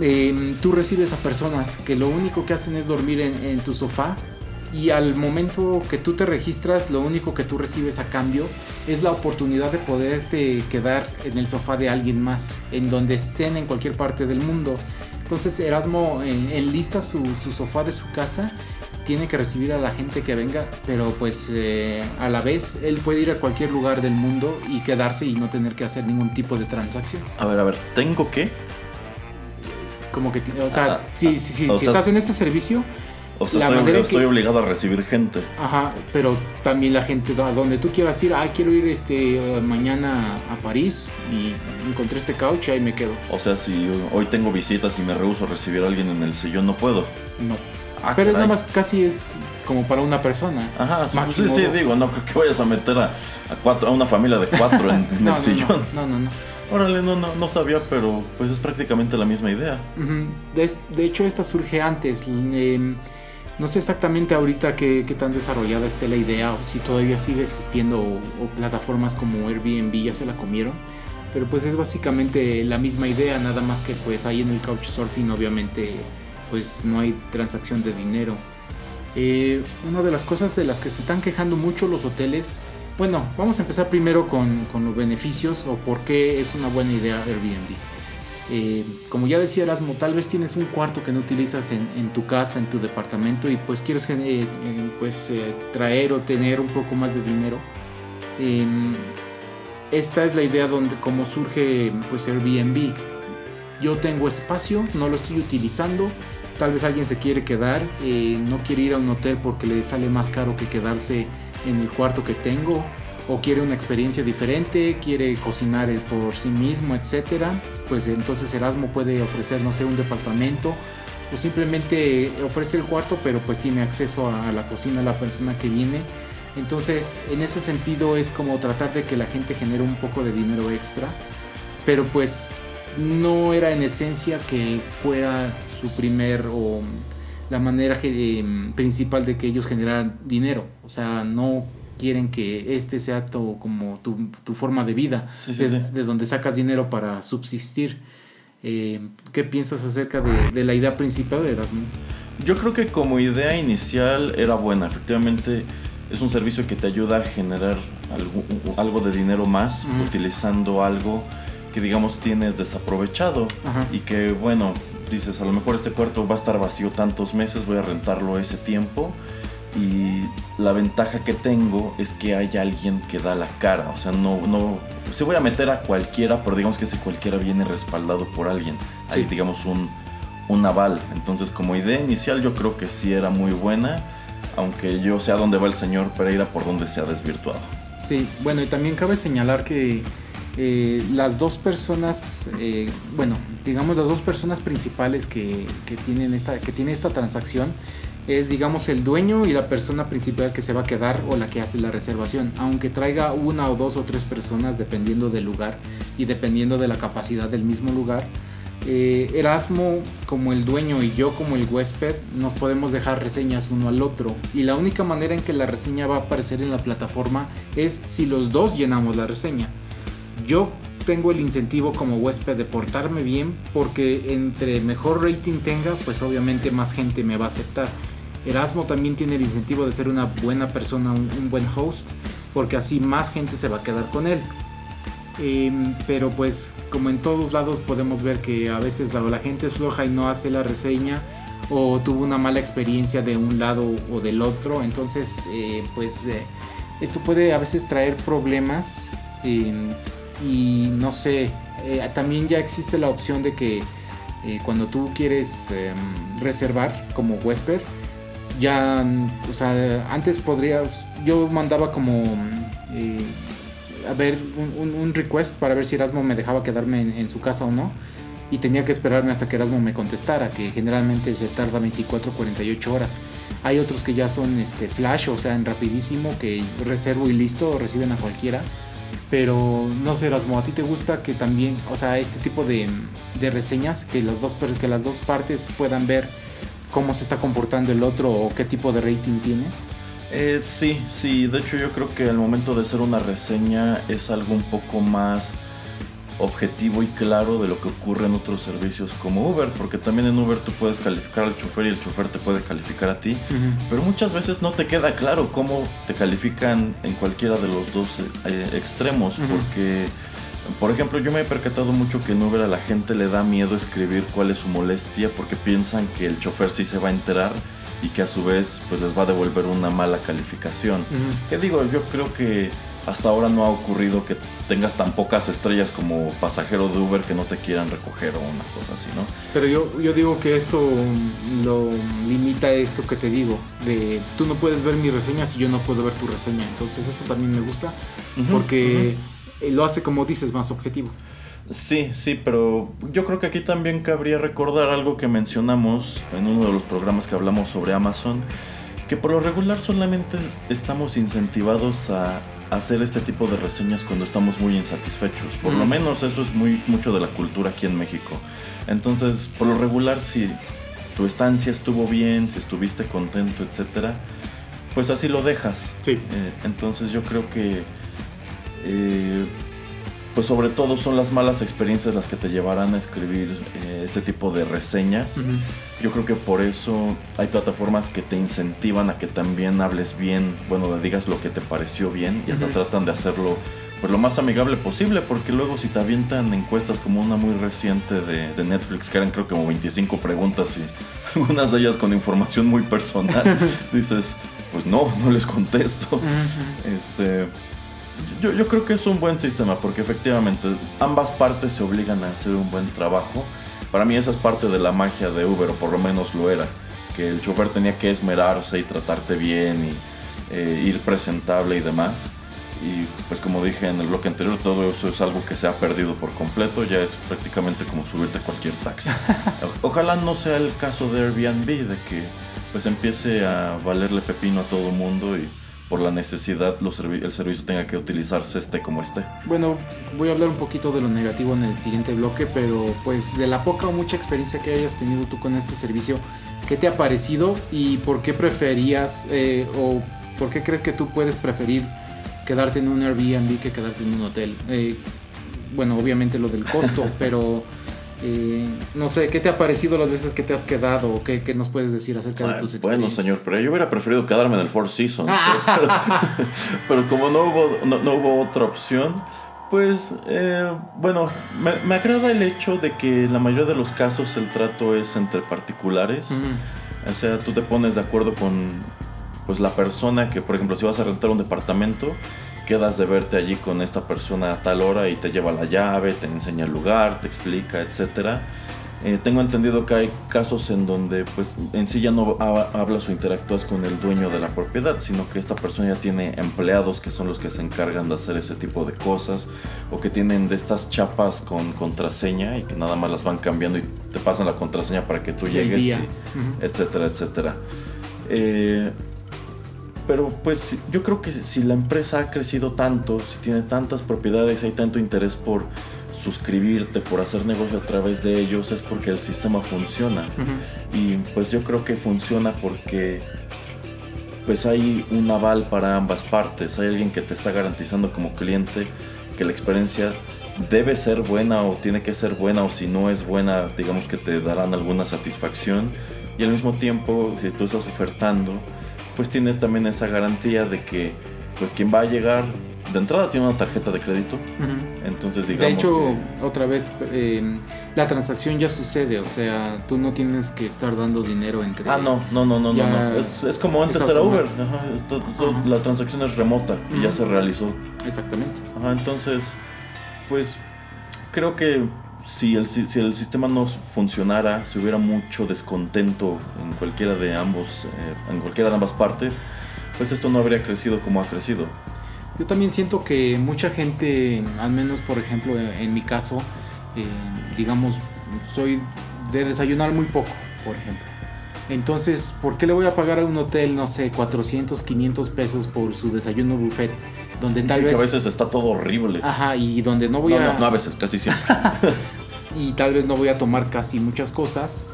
Em, tú recibes a personas que lo único que hacen es dormir en, tu sofá y al momento que tú te registras, lo único que tú recibes a cambio es la oportunidad de poderte quedar en el sofá de alguien más, en donde estén en cualquier parte del mundo. Entonces Erasmo enlista su, su sofá de su casa, tiene que recibir a la gente que venga, pero pues eh, a la vez él puede ir a cualquier lugar del mundo y quedarse y no tener que hacer ningún tipo de transacción. A ver, a ver, ¿tengo que? Como que, o sea, ah, si, si, si, estás en este servicio, o sea, la estoy, estoy obligado a recibir gente. Ajá, pero también la gente, a donde tú quieras ir, ah, quiero ir este mañana a París y encontré este couch y ahí me quedo. O sea, si hoy tengo visitas y me rehuso a recibir a alguien en el sillón, no puedo. No. Ah, pero es nada más casi es como para una persona. Ajá, sí, sí, digo, no creo que vayas a meter a, cuatro, a una familia de cuatro en, el sillón. no, no. no. Órale, no, no, no sabía, pero pues es prácticamente la misma idea. de, hecho, esta surge antes. Em, no sé exactamente ahorita qué, tan desarrollada esté la idea o si todavía sigue existiendo o, plataformas como Airbnb ya se la comieron. Pero pues es básicamente la misma idea, nada más que pues ahí en el Couchsurfing obviamente pues no hay transacción de dinero. Eh, una de las cosas de las que se están quejando mucho los hoteles, bueno, vamos a empezar primero con, con los beneficios o por qué es una buena idea Airbnb. Eh, como ya decía Erasmo, tal vez tienes un cuarto que no utilizas en, tu casa, en tu departamento y pues quieres eh, eh, pues, traer o tener un poco más de dinero. Em, esta es la idea donde como surge pues Airbnb. Yo tengo espacio, no lo estoy utilizando. Tal vez alguien se quiere quedar, no quiere ir a un hotel porque le sale más caro que quedarse en el cuarto que tengo o quiere una experiencia diferente, quiere cocinar por sí mismo, etcétera, pues entonces Erasmo puede ofrecer, no sé, un departamento o simplemente ofrece el cuarto, pero pues tiene acceso a, la cocina la persona que viene. Entonces, en ese sentido es como tratar de que la gente genere un poco de dinero extra, pero pues no era en esencia que fuera su primer o la manera eh, principal de que ellos generaran dinero. O sea, no quieren que este sea tu, como tu, tu forma de vida, de, donde sacas dinero para subsistir. Eh, ¿Qué piensas acerca de, de, la idea principal de Erasmus? Yo creo que como idea inicial era buena, efectivamente es un servicio que te ayuda a generar algo, algo de dinero más utilizando algo que digamos tienes desaprovechado y que bueno, dices a lo mejor este cuarto va a estar vacío tantos meses, voy a rentarlo ese tiempo y la ventaja que tengo es que hay alguien que da la cara. O sea, no, no. Se voy a meter a cualquiera, pero digamos que ese cualquiera viene respaldado por alguien. Hay, digamos, un, un aval. Entonces, como idea inicial, yo creo que sí era muy buena. Aunque yo sé a dónde va el señor Pereira por dónde se ha desvirtuado. Sí, bueno, y también cabe señalar que eh, las dos personas, eh, bueno, digamos las dos personas principales que, que, tienen esta, que tiene esta transacción es digamos el dueño y la persona principal que se va a quedar o la que hace la reservación, aunque traiga una o dos o tres personas dependiendo del lugar y dependiendo de la capacidad del mismo lugar. Eh, Erasmo como el dueño y yo como el huésped nos podemos dejar reseñas uno al otro y la única manera en que la reseña va a aparecer en la plataforma es si los dos llenamos la reseña. Yo tengo el incentivo como huésped de portarme bien porque entre mejor rating tenga pues obviamente más gente me va a aceptar Erasmo también tiene el incentivo de ser una buena persona, un, buen host, porque así más gente se va a quedar con él. Em, pero pues como en todos lados podemos ver que a veces la, gente es floja y no hace la reseña o tuvo una mala experiencia de un lado o del otro. Entonces eh, pues eh, esto puede a veces traer problemas em, y no sé, eh, también ya existe la opción de que cuando tú quieres em, reservar como huésped, ya, o sea, antes podría, yo mandaba como, eh, a ver, un, request para ver si Erasmo me dejaba quedarme en, su casa o no. Y tenía que esperarme hasta que Erasmo me contestara, que generalmente se tarda 24 48 horas. Hay otros que ya son este, flash, o sea, en rapidísimo, que reservo y listo, reciben a cualquiera. Pero no sé, Erasmo, ¿a ti te gusta que también, o sea, este tipo de, de reseñas, que, los dos, que las dos partes puedan ver cómo se está comportando el otro o qué tipo de rating tiene? Eh, sí, sí, de hecho yo creo que al momento de hacer una reseña es algo un poco más objetivo y claro de lo que ocurre en otros servicios como Uber, porque también en Uber tú puedes calificar al chofer y el chofer te puede calificar a ti, pero muchas veces no te queda claro cómo te califican en cualquiera de los dos eh, extremos, porque por ejemplo, yo me he percatado mucho que en Uber a la gente le da miedo escribir cuál es su molestia porque piensan que el chofer sí se va a enterar y que a su vez pues les va a devolver una mala calificación. ¿Qué digo? Yo creo que hasta ahora no ha ocurrido que tengas tan pocas estrellas como pasajero de Uber que no te quieran recoger o una cosa así, ¿no? Pero yo, yo digo que eso lo limita esto que te digo, de tú no puedes ver mi reseña si yo no puedo ver tu reseña, entonces eso también me gusta, porque... Eh, lo hace, como dices, más objetivo. Sí, sí, pero yo creo que aquí también cabría recordar algo que mencionamos en uno de los programas que hablamos sobre Amazon, que por lo regular solamente estamos incentivados a hacer este tipo de reseñas cuando estamos muy insatisfechos. Por lo menos eso es muy mucho de la cultura aquí en México. Entonces, por lo regular, si tu estancia estuvo bien, si estuviste contento, etcétera, pues así lo dejas. Sí. Eh, entonces yo creo que eh, pues sobre todo son las malas experiencias las que te llevarán a escribir eh, este tipo de reseñas. Yo creo que por eso hay plataformas que te incentivan a que también hables bien, bueno, digas lo que te pareció bien y hasta tratan de hacerlo pues lo más amigable posible, porque luego si te avientan encuestas como una muy reciente de, Netflix, que eran creo que como 25 preguntas y algunas de ellas con información muy personal, dices, pues no, no les contesto. Este yo, yo, creo que es un buen sistema porque efectivamente ambas partes se obligan a hacer un buen trabajo. Para mí esa es parte de la magia de Uber, o por lo menos lo era. Que el chofer tenía que esmerarse y tratarte bien y eh, ir presentable y demás. Y pues como dije en el bloque anterior, todo eso es algo que se ha perdido por completo. Ya es prácticamente como subirte a cualquier taxi. Ojalá no sea el caso de Airbnb, de que pues empiece a valerle pepino a todo mundo y por la necesidad los el servicio tenga que utilizarse este como este. Bueno, voy a hablar un poquito de lo negativo en el siguiente bloque, pero pues de la poca o mucha experiencia que hayas tenido tú con este servicio, ¿qué te ha parecido y por qué preferías eh, o por qué crees que tú puedes preferir quedarte en un Airbnb que quedarte en un hotel? Eh, bueno, obviamente lo del costo, pero no sé, ¿qué te ha parecido las veces que te has quedado? ¿O qué, nos puedes decir acerca de tus experiencias? Bueno, señor, pero yo hubiera preferido quedarme en el Four Seasons. pero, como no hubo, no, hubo otra opción, pues, eh, bueno, me, agrada el hecho de que en la mayoría de los casos el trato es entre particulares. O sea, tú te pones de acuerdo con pues la persona que, por ejemplo, si vas a rentar un departamento, quedas de verte allí con esta persona a tal hora y te lleva la llave, te enseña el lugar, te explica, etc. Eh, tengo entendido que hay casos en donde pues en sí ya no hablas o interactúas con el dueño de la propiedad, sino que esta persona ya tiene empleados que son los que se encargan de hacer ese tipo de cosas o que tienen de estas chapas con contraseña y que nada más las van cambiando y te pasan la contraseña para que tú llegues, etcétera, etcétera. Eh, pero pues yo creo que si la empresa ha crecido tanto, si tiene tantas propiedades, hay tanto interés por suscribirte, por hacer negocio a través de ellos, es porque el sistema funciona. Y pues yo creo que funciona porque pues hay un aval para ambas partes. Hay alguien que te está garantizando como cliente que la experiencia debe ser buena o tiene que ser buena o si no es buena, digamos que te darán alguna satisfacción. Y al mismo tiempo, si tú estás ofertando, pues tienes también esa garantía de que pues quien va a llegar de entrada tiene una tarjeta de crédito. Entonces, digamos. De hecho, otra vez, eh, la transacción ya sucede. O sea, tú no tienes que estar dando dinero entre. Ah, no, no, no, no. no, Es, como antes era Uber. la transacción es remota y ya se realizó. Exactamente. Ajá, entonces, pues creo que si el, si el sistema no funcionara, si hubiera mucho descontento en cualquiera de ambos, eh, en cualquiera de ambas partes, pues esto no habría crecido como ha crecido. Yo también siento que mucha gente, al menos por ejemplo en mi caso, eh, digamos, soy de desayunar muy poco, por ejemplo. Entonces, ¿por qué le voy a pagar a un hotel, no sé, 400, 500 pesos por su desayuno buffet? donde tal vez... a veces está todo horrible. Ajá, y donde no voy a... No, a veces, casi siempre. y tal vez no voy a tomar casi muchas cosas.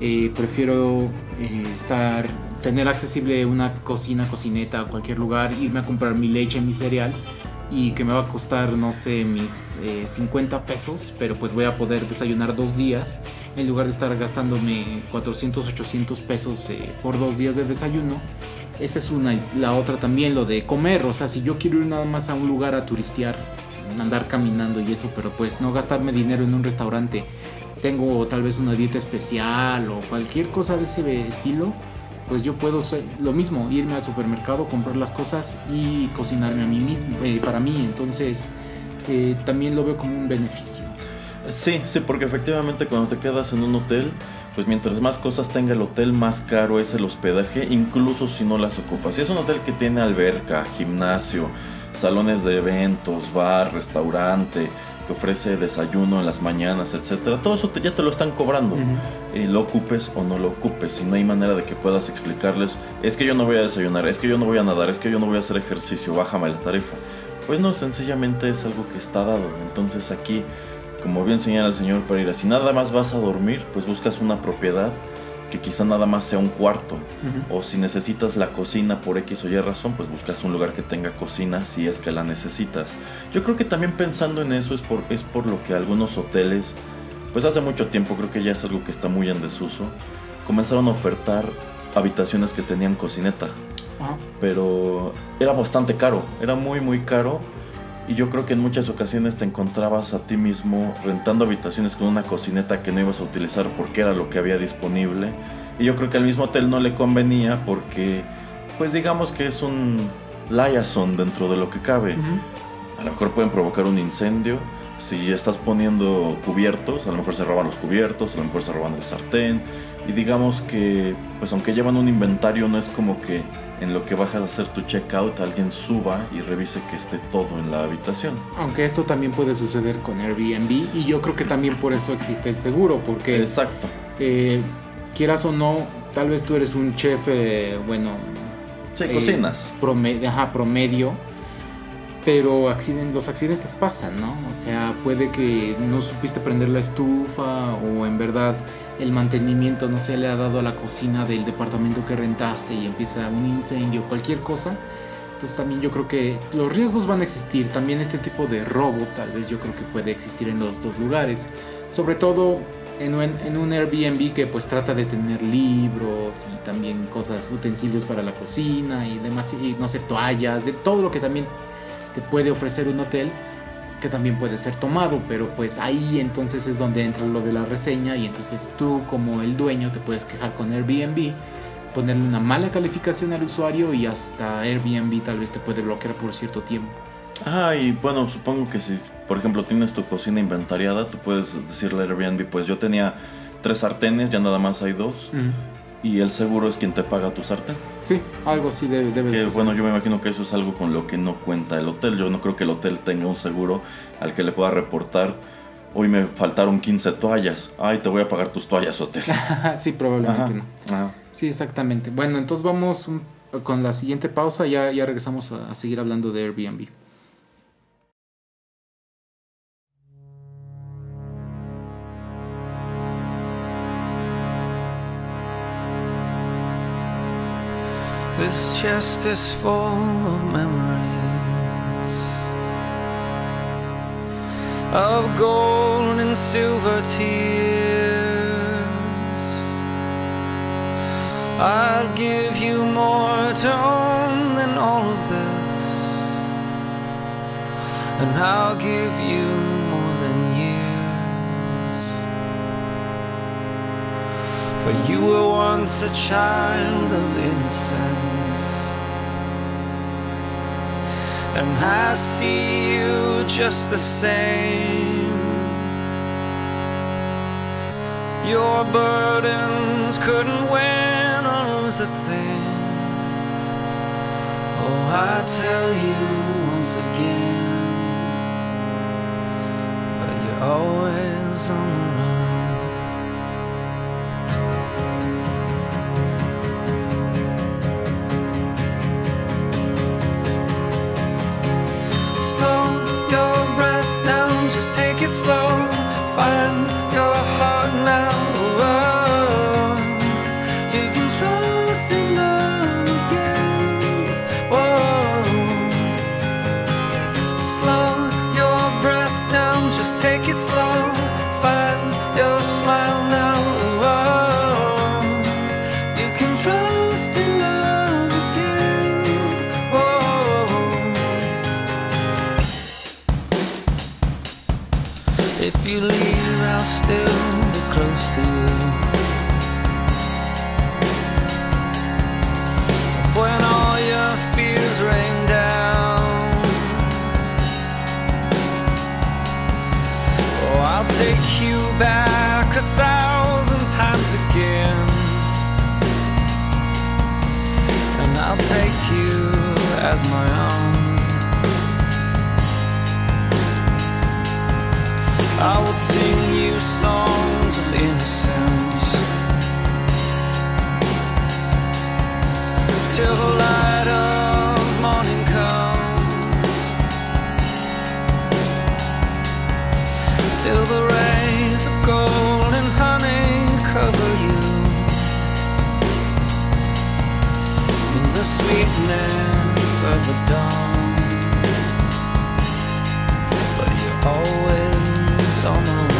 Eh, prefiero eh, estar, tener accesible una cocina, cocineta, cualquier lugar, irme a comprar mi leche, mi cereal y que me va a costar, no sé, mis 50 eh, pesos, pero pues voy a poder desayunar dos días en lugar de estar gastándome 400, 800 pesos por dos días de desayuno esa es una. La otra también, lo de comer. O sea, si yo quiero ir nada más a un lugar a turistear, andar caminando y eso, pero pues no gastarme dinero en un restaurante. Tengo tal vez una dieta especial o cualquier cosa de ese estilo. Pues yo puedo ser lo mismo, irme al supermercado, comprar las cosas y cocinarme a mí mismo, eh, para mí. Entonces, eh, también lo veo como un beneficio. Sí, sí, porque efectivamente cuando te quedas en un hotel, pues mientras más cosas tenga el hotel, más caro es el hospedaje, incluso si no las ocupas. Si es un hotel que tiene alberca, gimnasio, salones de eventos, bar, restaurante, que ofrece desayuno en las mañanas, etcétera, todo eso ya te lo están cobrando. y lo ocupes o no lo ocupes. Y no hay manera de que puedas explicarles, es que yo no voy a desayunar, es que yo no voy a nadar, es que yo no voy a hacer ejercicio, bájame la tarifa. Pues no, sencillamente es algo que está dado. Entonces aquí como bien señala el señor Pereira, si nada más vas a dormir, pues buscas una propiedad que quizá nada más sea un cuarto. O si necesitas la cocina por X o Y razón, pues buscas un lugar que tenga cocina si es que la necesitas. Yo creo que también pensando en eso es por, es por lo que algunos hoteles, pues hace mucho tiempo, creo que ya es algo que está muy en desuso, comenzaron a ofertar habitaciones que tenían cocineta. Pero era bastante caro, era muy muy caro y yo creo que en muchas ocasiones te encontrabas a ti mismo rentando habitaciones con una cocineta que no ibas a utilizar porque era lo que había disponible. Y yo creo que al mismo hotel no le convenía porque, pues digamos que es un liaison dentro de lo que cabe. A lo mejor pueden provocar un incendio. Si estás poniendo cubiertos, a lo mejor se roban los cubiertos, a lo mejor se roban el sartén. Y digamos que, pues aunque llevan un inventario, no es como que en lo que bajas a hacer tu checkout alguien suba y revise que esté todo en la habitación. Aunque esto también puede suceder con Airbnb y yo creo que también por eso existe el seguro, porque... Exacto. Eh, quieras o no, tal vez tú eres un chef, eh, bueno... Sí, cocinas. Promedio, ajá, promedio. Pero los accidentes pasan, ¿no? O sea, puede que no supiste prender la estufa o en verdad el mantenimiento no se le ha dado a la cocina del departamento que rentaste y empieza un incendio, cualquier cosa. Entonces también yo creo que los riesgos van a existir. También este tipo de robo tal vez yo creo que puede existir en los dos lugares. Sobre todo en un, en Airbnb que pues trata de tener libros y también cosas, utensilios para la cocina y demás, y no sé, toallas, de todo lo que también te puede ofrecer un hotel que también puede ser tomado, pero pues ahí entonces es donde entra lo de la reseña y entonces tú como el dueño te puedes quejar con Airbnb, ponerle una mala calificación al usuario y hasta Airbnb tal vez te puede bloquear por cierto tiempo. Ah, y bueno, supongo que si por ejemplo tienes tu cocina inventariada, tú puedes decirle a Airbnb, pues yo tenía tres sartenes, ya nada más hay dos y el seguro es quien te paga tu sartén. Sí, algo así debe, debe que, Bueno, yo me imagino que eso es algo con lo que no cuenta el hotel. Yo no creo que el hotel tenga un seguro al que le pueda reportar. Hoy me faltaron 15 toallas. Ay, te voy a pagar tus toallas, hotel. sí, probablemente no. Sí, exactamente. Bueno, entonces vamos con la siguiente pausa. Ya, ya regresamos a seguir hablando de Airbnb. This chest is full of memories of gold and silver tears. I'd give you more own than all of this, and I'll give you more than years. For you were once a child of innocence. And I see you just the same. Your burdens couldn't win or lose a thing. Oh, I tell you once again, but you're always on the run. but you're always on the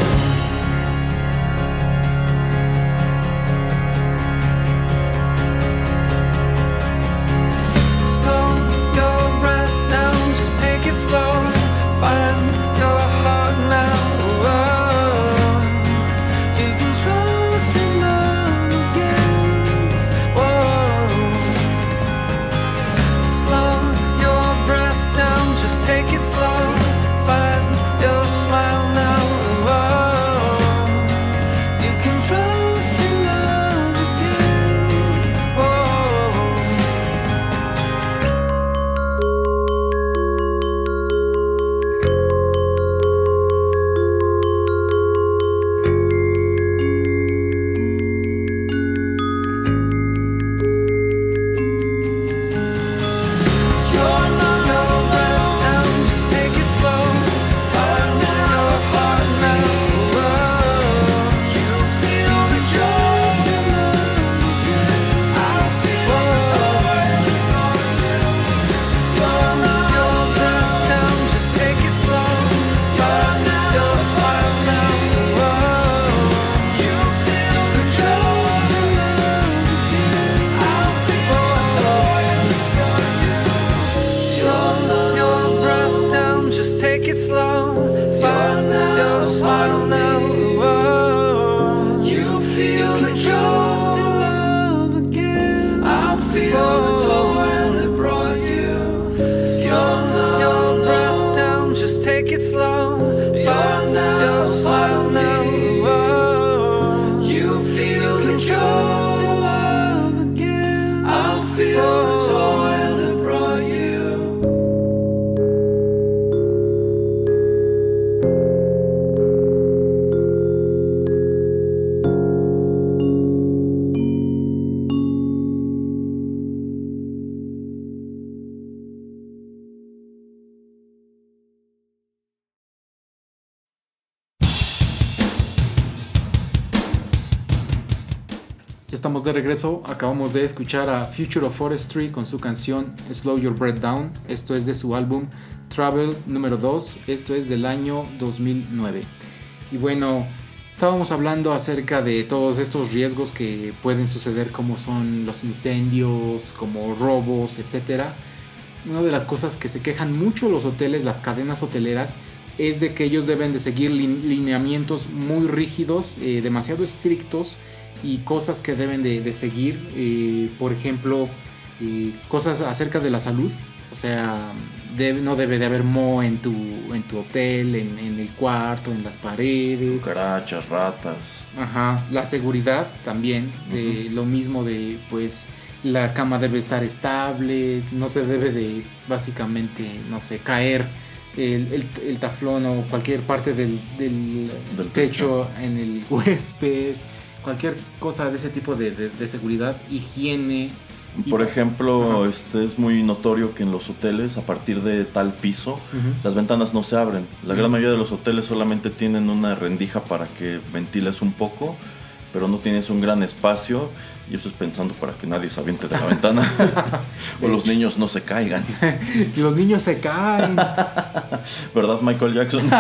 de escuchar a Future of Forestry con su canción Slow Your Breath Down. Esto es de su álbum Travel número 2, esto es del año 2009. Y bueno, estábamos hablando acerca de todos estos riesgos que pueden suceder como son los incendios, como robos, etc. Una de las cosas que se quejan mucho los hoteles, las cadenas hoteleras, es de que ellos deben de seguir lineamientos muy rígidos, eh, demasiado estrictos y cosas que deben de, seguir, eh, por ejemplo, eh, cosas acerca de la salud, o sea, no debe de haber mo en tu, en tu hotel, en, el cuarto, en las paredes. Cucarachas, ratas. Ajá, la seguridad también, de lo mismo de pues la cama debe estar estable, no se debe de básicamente, no sé, caer el, el, taflón o cualquier parte del, del, techo en el huésped cualquier cosa de ese tipo de, seguridad, higiene. Por ejemplo, este es muy notorio que en los hoteles, a partir de tal piso, las ventanas no se abren. La gran mayoría de los hoteles solamente tienen una rendija para que ventiles un poco, pero no tienes un gran espacio. Y eso es pensando para que nadie se aviente de la ventana. o los niños no se caigan. y los niños se caen. ¿Verdad, Michael Jackson?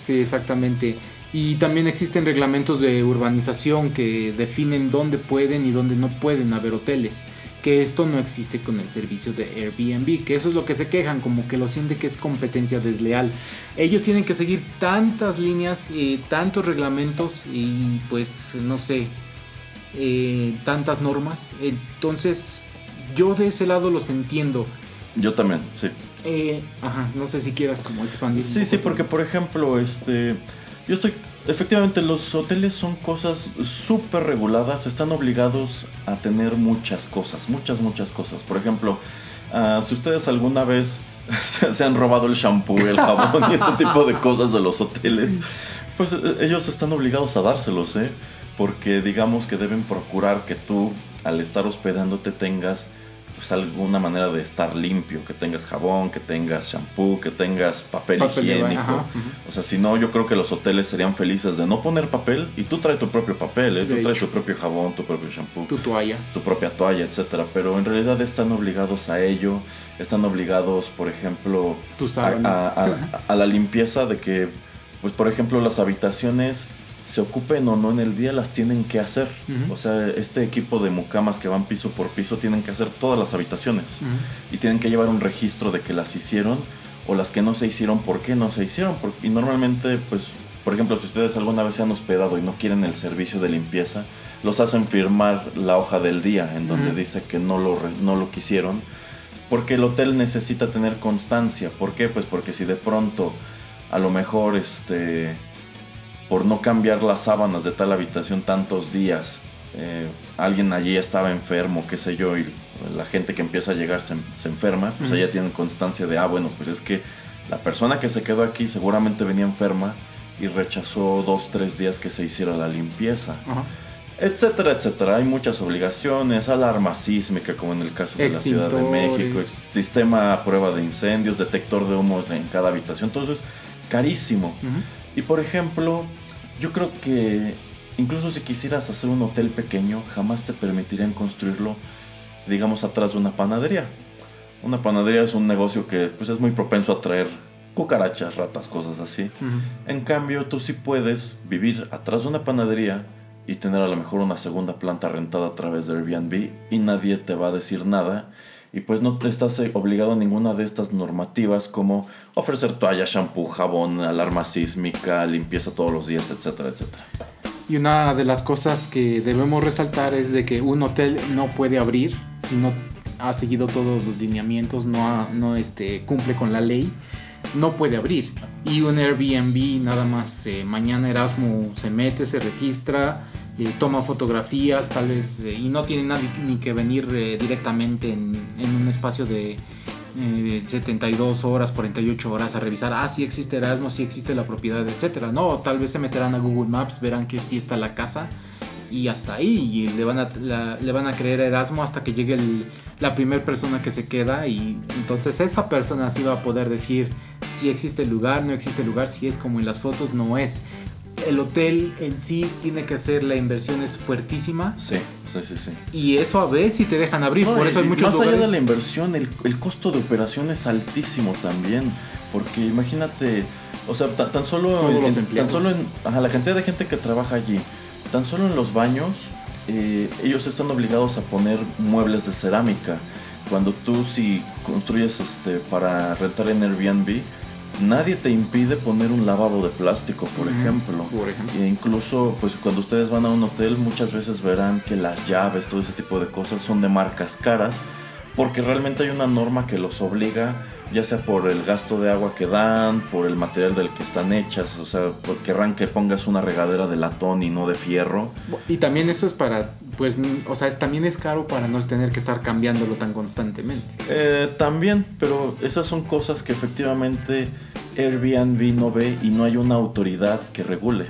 sí, exactamente. Y también existen reglamentos de urbanización que definen dónde pueden y dónde no pueden haber hoteles. Que esto no existe con el servicio de Airbnb, que eso es lo que se quejan, como que lo siente que es competencia desleal. Ellos tienen que seguir tantas líneas, y tantos reglamentos y pues no sé, eh, tantas normas. Entonces yo de ese lado los entiendo. Yo también, sí. Eh, ajá, no sé si quieras como expandir. Sí, sí, porque por ejemplo, este yo estoy. Efectivamente, los hoteles son cosas súper reguladas, están obligados a tener muchas cosas, muchas, muchas cosas. Por ejemplo, ah, si ustedes alguna vez se, han robado el shampoo, el jabón y este tipo de cosas de los hoteles, pues eh, ellos están obligados a dárselos, ¿eh? Porque digamos que deben procurar que tú, al estar hospedándote, tengas pues alguna manera de estar limpio, que tengas jabón, que tengas shampoo, que tengas papel, higiénico. O sea, si no, yo creo que los hoteles serían felices de no poner papel y tú traes tu propio papel, ¿eh? tú traes tu propio jabón, tu propio shampoo, tu toalla, tu propia toalla, etcétera. Pero en realidad están obligados a ello, están obligados, por ejemplo, a la limpieza de que, pues por ejemplo, las habitaciones se ocupen o no en el día, las tienen que hacer. O sea, este equipo de mucamas que van piso por piso tienen que hacer todas las habitaciones. Y tienen que llevar un registro de que las hicieron o las que no se hicieron, por qué no se hicieron. y normalmente, pues, por ejemplo, si ustedes alguna vez se han hospedado y no quieren el servicio de limpieza, los hacen firmar la hoja del día en donde dice que no lo, no lo quisieron. Porque el hotel necesita tener constancia. ¿Por qué? Pues porque si de pronto a lo mejor este por no cambiar las sábanas de tal habitación tantos días. Eh, alguien allí estaba enfermo, qué sé yo, y la gente que empieza a llegar se, enferma, pues allá tienen constancia de, ah, bueno, pues es que la persona que se quedó aquí seguramente venía enferma y rechazó dos, tres días que se hiciera la limpieza. Etcétera, etcétera. Hay muchas obligaciones, alarma sísmica, como en el caso de la Ciudad de México, sistema a prueba de incendios, detector de humos en cada habitación, todo eso es carísimo. Y por ejemplo, yo creo que incluso si quisieras hacer un hotel pequeño, jamás te permitirían construirlo, digamos, atrás de una panadería. Una panadería es un negocio que pues, es muy propenso a traer cucarachas, ratas, cosas así. En cambio, tú sí puedes vivir atrás de una panadería y tener a lo mejor una segunda planta rentada a través de Airbnb y nadie te va a decir nada y pues no estás eh, obligado a ninguna de estas normativas como ofrecer toalla, shampoo, jabón, alarma sísmica, limpieza todos los días, etcétera, etcétera. Y una de las cosas que debemos resaltar es de que un hotel no puede abrir si no ha seguido todos los lineamientos, no, no este, cumple con la ley, no puede abrir. Y un Airbnb nada más, eh, mañana Erasmo se mete, se registra, eh, toma fotografías, tal vez, eh, y no tiene nadie ni que venir eh, directamente en, un espacio de 72 horas, 48 horas a revisar, ah, sí existe Erasmus, sí existe la propiedad, etcétera. No, tal vez se meterán a Google Maps, verán que sí está la casa y hasta ahí, y le van a, creer a Erasmo hasta que llegue la primera persona que se queda y entonces esa persona sí va a poder decir si existe el lugar, no existe el lugar, si es como en las fotos, no es el hotel en sí tiene que hacer la inversión es fuertísima. Sí, sí, sí, sí. Y eso a ver si te dejan abrir. por eso hay muchos Más allá de la inversión, el, costo de operación es altísimo también. Porque imagínate, o sea, tan, solo, tan solo en la cantidad de gente que trabaja allí, tan solo en los baños, eh, ellos están obligados a poner muebles de cerámica. Cuando tú si construyes este para rentar en Airbnb, nadie te impide poner un lavabo de plástico, por ejemplo. Por ejemplo. E incluso, pues cuando ustedes van a un hotel, muchas veces verán que las llaves, todo ese tipo de cosas son de marcas caras, porque realmente hay una norma que los obliga, ya sea por el gasto de agua que dan, por el material del que están hechas, o sea, porque querrán que pongas una regadera de latón y no de fierro. Y también eso es para pues, o sea, también es caro para no tener que estar cambiándolo tan constantemente. Eh, también, pero esas son cosas que efectivamente Airbnb no ve y no hay una autoridad que regule.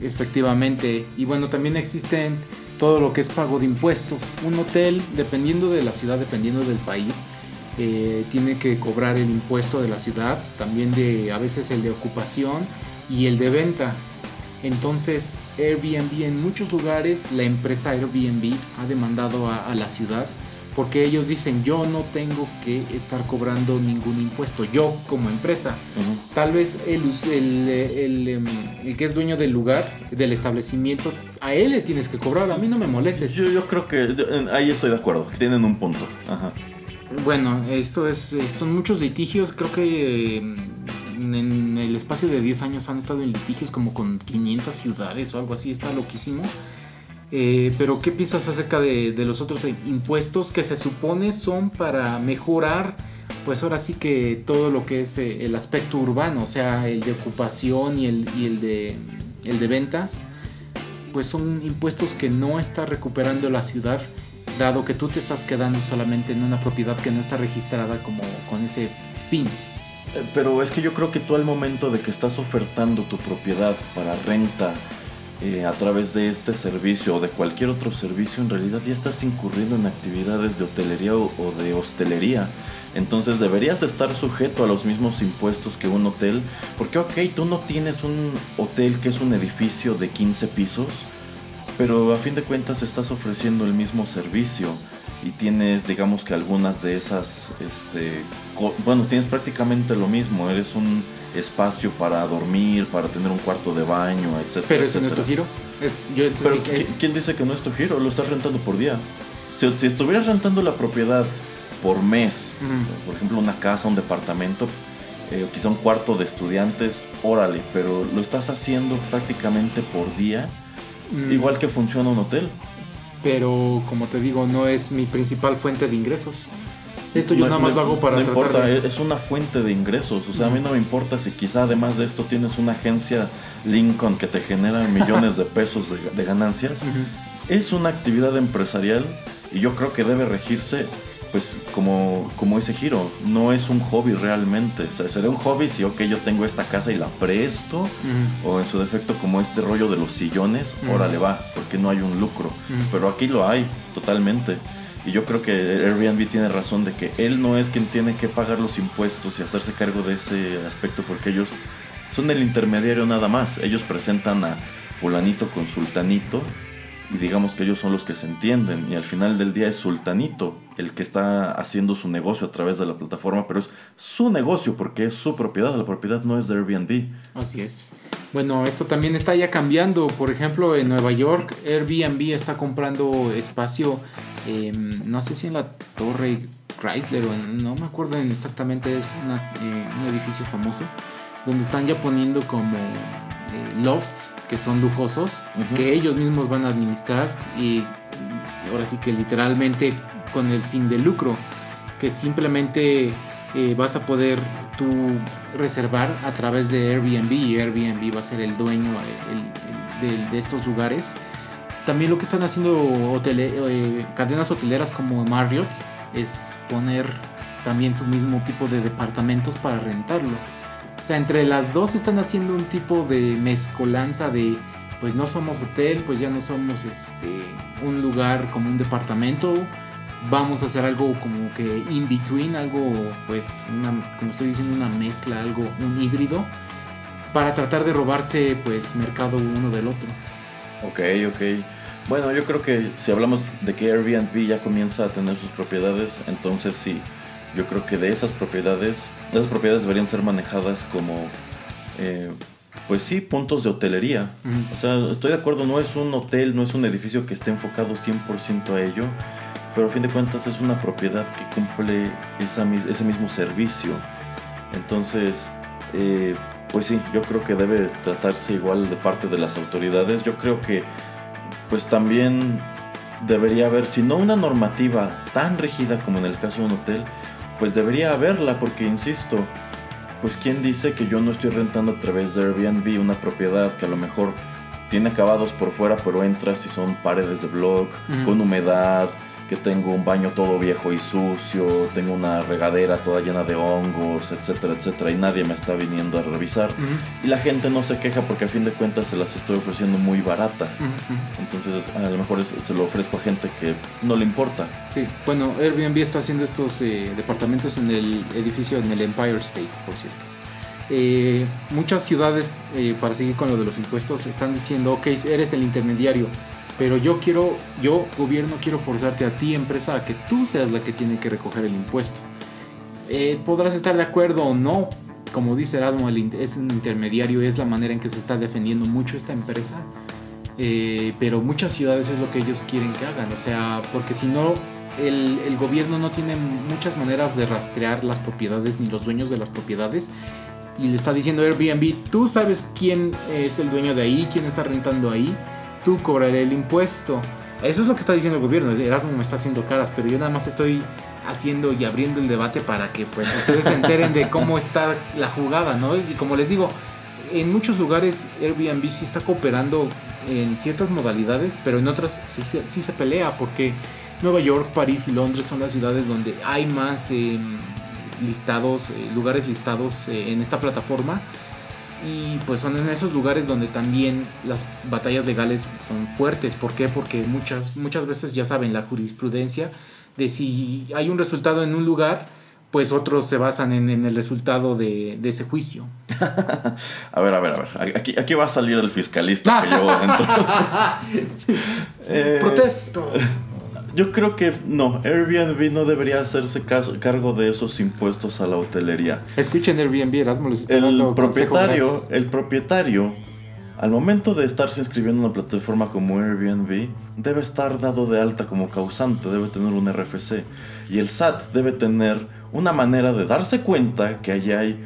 Efectivamente, y bueno, también existen todo lo que es pago de impuestos. Un hotel, dependiendo de la ciudad, dependiendo del país, eh, tiene que cobrar el impuesto de la ciudad, también de a veces el de ocupación y el de venta. Entonces Airbnb en muchos lugares, la empresa Airbnb ha demandado a, la ciudad porque ellos dicen yo no tengo que estar cobrando ningún impuesto, yo como empresa. Tal vez el, el, em, el, que es dueño del lugar, del establecimiento, a él le tienes que cobrar, a mí no me molestes. Yo, yo creo que ahí estoy de acuerdo, tienen un punto. Bueno, esto es, son muchos litigios, creo que em, en el espacio de 10 años han estado en litigios como con 500 ciudades o algo así, está loquísimo. Eh, pero ¿qué piensas acerca de, los otros impuestos que se supone son para mejorar, pues ahora sí que todo lo que es eh, el aspecto urbano, o sea, el de ocupación y el, y el, de, el de ventas, pues son impuestos que no está recuperando la ciudad, dado que tú te estás quedando solamente en una propiedad que no está registrada como con ese fin. Eh, pero es que yo creo que tú al momento de que estás ofertando tu propiedad para renta eh, a través de este servicio o de cualquier otro servicio, en realidad ya estás incurriendo en actividades de hotelería o, de hostelería. Entonces deberías estar sujeto a los mismos impuestos que un hotel. Porque, ok, tú no tienes un hotel que es un edificio de 15 pisos, pero a fin de cuentas estás ofreciendo el mismo servicio y tienes, digamos que algunas de esas, este, bueno, tienes prácticamente lo mismo. Eres un espacio para dormir, para tener un cuarto de baño, etc. Pero ese no es tu giro. Pero ¿quién dice que no es tu giro? Lo estás rentando por día. Si, si estuvieras rentando la propiedad por mes, por ejemplo una casa, un departamento, eh, quizá un cuarto de estudiantes, órale, pero lo estás haciendo prácticamente por día, mm. igual que funciona un hotel. Pero como te digo, no es mi principal fuente de ingresos. Esto yo nada más lo hago para No importa, es una fuente de ingresos. O sea, a mí no me importa si quizá además de esto tienes una agencia Lincoln que te genera millones de pesos de, ganancias. Es una actividad empresarial y yo creo que debe regirse pues como, como ese giro. No es un hobby realmente. O sea, sería un hobby si, ok, yo tengo esta casa y la presto. O en su defecto como este rollo de los sillones. Órale va, porque no hay un lucro. Pero aquí lo hay totalmente. Y yo creo que Airbnb tiene razón de que él no es quien tiene que pagar los impuestos y hacerse cargo de ese aspecto porque ellos son el intermediario nada más. Ellos presentan a fulanito con sultanito y digamos que ellos son los que se entienden y al final del día es sultanito el que está haciendo su negocio a través de la plataforma, pero es su negocio porque es su propiedad, la propiedad no es de Airbnb. Así es. Bueno, esto también está ya cambiando. Por ejemplo, en Nueva York, Airbnb está comprando espacio, em, no sé si en la torre Chrysler o no me acuerdo exactamente, es eh, un edificio famoso, donde están ya poniendo como lofts que son lujosos, que ellos mismos van a administrar y ahora sí que literalmente con el fin de lucro, que simplemente eh, vas a poder tú reservar a través de Airbnb y Airbnb va a ser el dueño de, estos lugares. También lo que están haciendo eh, cadenas hoteleras como Marriott es poner también su mismo tipo de departamentos para rentarlos. O sea, entre las dos están haciendo un tipo de mezcolanza de, pues no somos hotel, pues ya no somos este, un lugar como un departamento, vamos a hacer algo como que in between, algo pues, una, como estoy diciendo, una mezcla, algo, un híbrido, para tratar de robarse pues mercado uno del otro. Ok, ok. Bueno, yo creo que si hablamos de que Airbnb ya comienza a tener sus propiedades, entonces sí, yo creo que de esas propiedades, esas propiedades deberían ser manejadas como, eh, pues sí, puntos de hotelería. O sea, estoy de acuerdo, no es un hotel, no es un edificio que esté enfocado 100% a ello, pero a fin de cuentas es una propiedad que cumple esa, ese mismo servicio. Entonces, eh, pues sí, yo creo que debe tratarse igual de parte de las autoridades. Yo creo que, pues también debería haber, si no una normativa tan rígida como en el caso de un hotel, pues debería haberla, porque insisto, pues quién dice que yo no estoy rentando a través de Airbnb una propiedad que a lo mejor tiene acabados por fuera, pero entras y son paredes de blog, con humedad, que tengo un baño todo viejo y sucio, tengo una regadera toda llena de hongos, etcétera, etcétera, y nadie me está viniendo a revisar. Y la gente no se queja porque a fin de cuentas se las estoy ofreciendo muy barata. Entonces a lo mejor se lo ofrezco a gente que no le importa. Sí, bueno, Airbnb está haciendo estos eh, departamentos en el edificio en el Empire State, por cierto. Eh, muchas ciudades, eh, para seguir con lo de los impuestos, están diciendo, ok, eres el intermediario pero yo quiero, yo gobierno quiero forzarte a ti empresa a que tú seas la que tiene que recoger el impuesto. Eh, podrás estar de acuerdo o no, como dice Erasmo, es un intermediario, es la manera en que se está defendiendo mucho esta empresa. Eh, pero muchas ciudades es lo que ellos quieren que hagan, o sea, porque si no, el, el, gobierno no tiene muchas maneras de rastrear las propiedades ni los dueños de las propiedades. Y le está diciendo Airbnb, tú sabes quién es el dueño de ahí, quién está rentando ahí tú cobraré el impuesto. Eso es lo que está diciendo el gobierno. Erasmo me está haciendo caras, pero yo nada más estoy haciendo y abriendo el debate para que pues ustedes se enteren de cómo está la jugada, ¿no? Y como les digo, en muchos lugares Airbnb sí está cooperando en ciertas modalidades, pero en otras sí, se pelea porque Nueva York, París y Londres son las ciudades donde hay más em, listados, eh, lugares listados eh, en esta plataforma Y pues son en esos lugares donde también las batallas legales son fuertes. ¿Por qué? Porque muchas, muchas veces ya saben la jurisprudencia de si hay un resultado en un lugar, pues otros se basan en, el resultado de, ese juicio. a ver, a ver, a ver. Aquí, aquí va a salir el fiscalista que llevo dentro. Eh, Protesto. Yo creo que no, Airbnb no debería hacerse cargo de esos impuestos a la hotelería. Escuchen Airbnb, Erasmo les está el propietario, el propietario al momento de estarse inscribiendo en una plataforma como Airbnb, debe estar dado de alta como causante, debe tener un RFC. Y el SAT debe tener una manera de darse cuenta que allí hay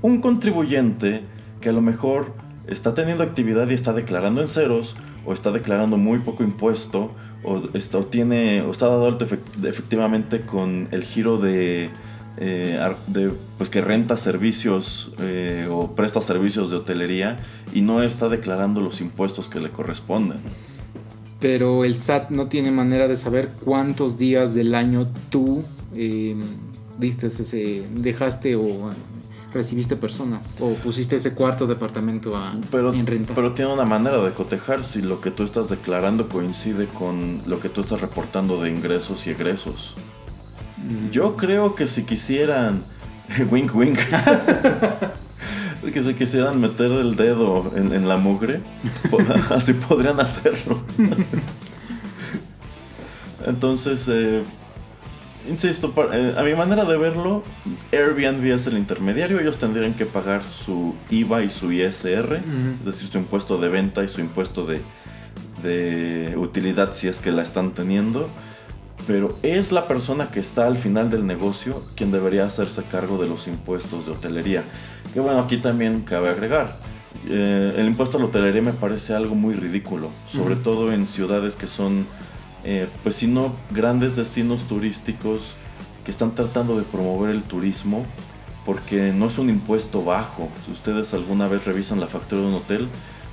un contribuyente que a lo mejor está teniendo actividad y está declarando en ceros, o está declarando muy poco impuesto, o está, tiene, o está dado alta efectivamente con el giro de eh, pues que renta servicios eh, o presta servicios de hotelería y no está declarando los impuestos que le corresponden. Pero el SAT no tiene manera de saber cuántos días del año tú em, diste ese, dejaste o recibiste personas o pusiste ese cuarto departamento a, pero, en renta. Pero tiene una manera de cotejar si lo que tú estás declarando coincide con lo que tú estás reportando de ingresos y egresos. Yo creo que si quisieran. wink, wink. que si quisieran meter el dedo en, la mugre, así podrían hacerlo. Entonces, eh, insisto, eh, a mi manera de verlo, Airbnb es el intermediario. Ellos tendrían que pagar su IVA y su ISR, es decir, su impuesto de venta y su impuesto de, de utilidad si es que la están teniendo pero es la persona que está al final del negocio quien debería hacerse cargo de los impuestos de hotelería. Que bueno, aquí también cabe agregar, eh, el impuesto a la hotelería me parece algo muy ridículo, sobre todo en ciudades que son, eh, pues si no, grandes destinos turísticos que están tratando de promover el turismo, porque no es un impuesto bajo. Si ustedes alguna vez revisan la factura de un hotel,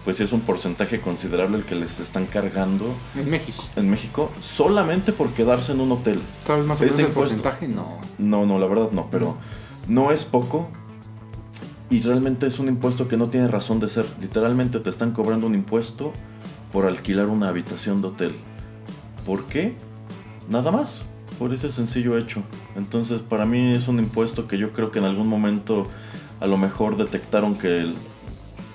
pues es un porcentaje considerable el que les están cargando. En México. En México, solamente por quedarse en un hotel. ¿Sabes más o menos el porcentaje? No. No, no, la verdad no, pero no es poco. Y realmente es un impuesto que no tiene razón de ser. Literalmente te están cobrando un impuesto por alquilar una habitación de hotel. ¿Por qué? Nada más. Por ese sencillo hecho. Entonces, para mí es un impuesto que yo creo que en algún momento a lo mejor detectaron que el,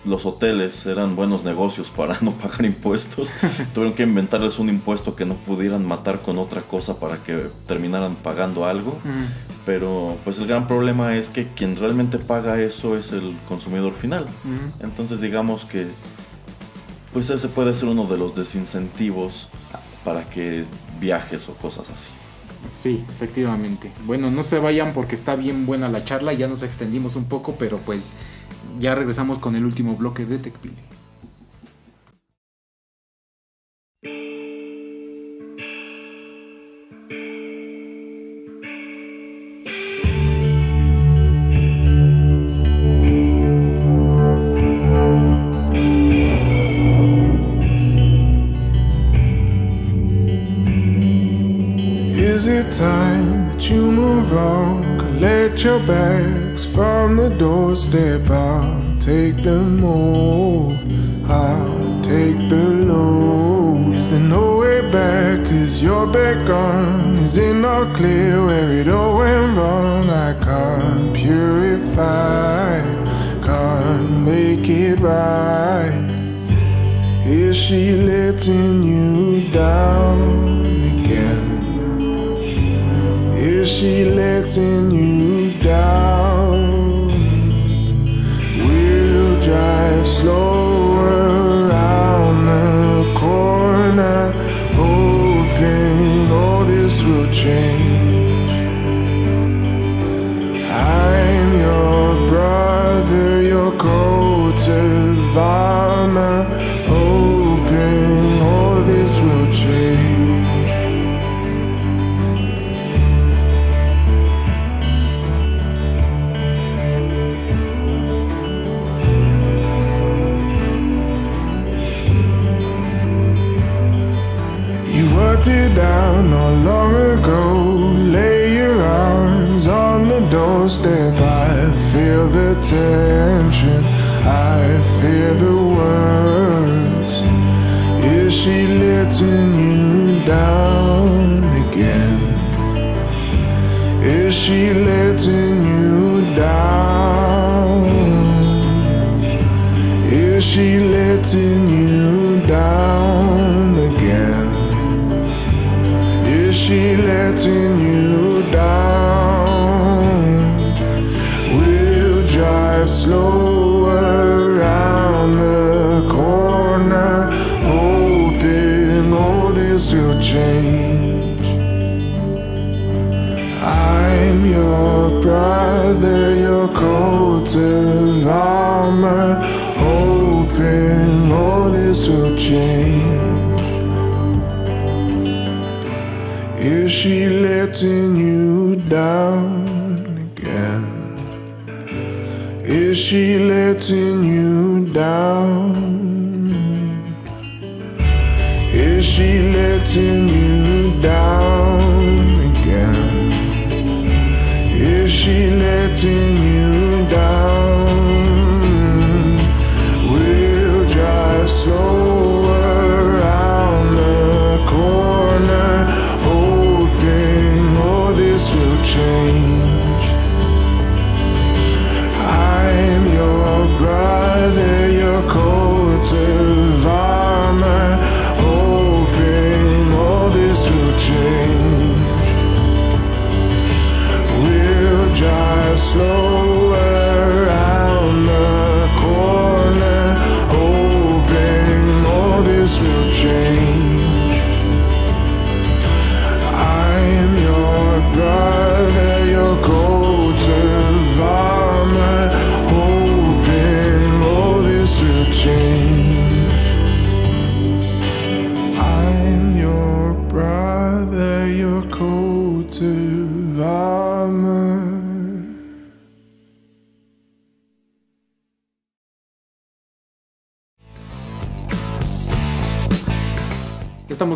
los hoteles eran buenos negocios para no pagar impuestos. Tuvieron que inventarles un impuesto que no pudieran matar con otra cosa para que terminaran pagando algo. Pero pues el gran problema es que quien realmente paga eso es el consumidor final. Entonces digamos que pues ese puede ser uno de los desincentivos para que viajes o cosas así. Sí, efectivamente. Bueno, no se vayan porque está bien buena la charla, ya nos extendimos un poco, pero pues ya regresamos con el último bloque de TechPili. Collect your bags from the doorstep. I'll take them all. I'll take the load. Is there no way back? Cause you're back on. Is it not clear where it all went wrong? I can't purify, can't make it right. Is she letting you down again? Is she letting you We'll drive slow around the corner, hoping all this will change. I'm your brother, your coat arms on the doorstep. I feel the tension. I fear the worst. Is she letting you down again? Is she letting you down? Is she letting you down again? Is she letting you letting you down again? Is she letting you down?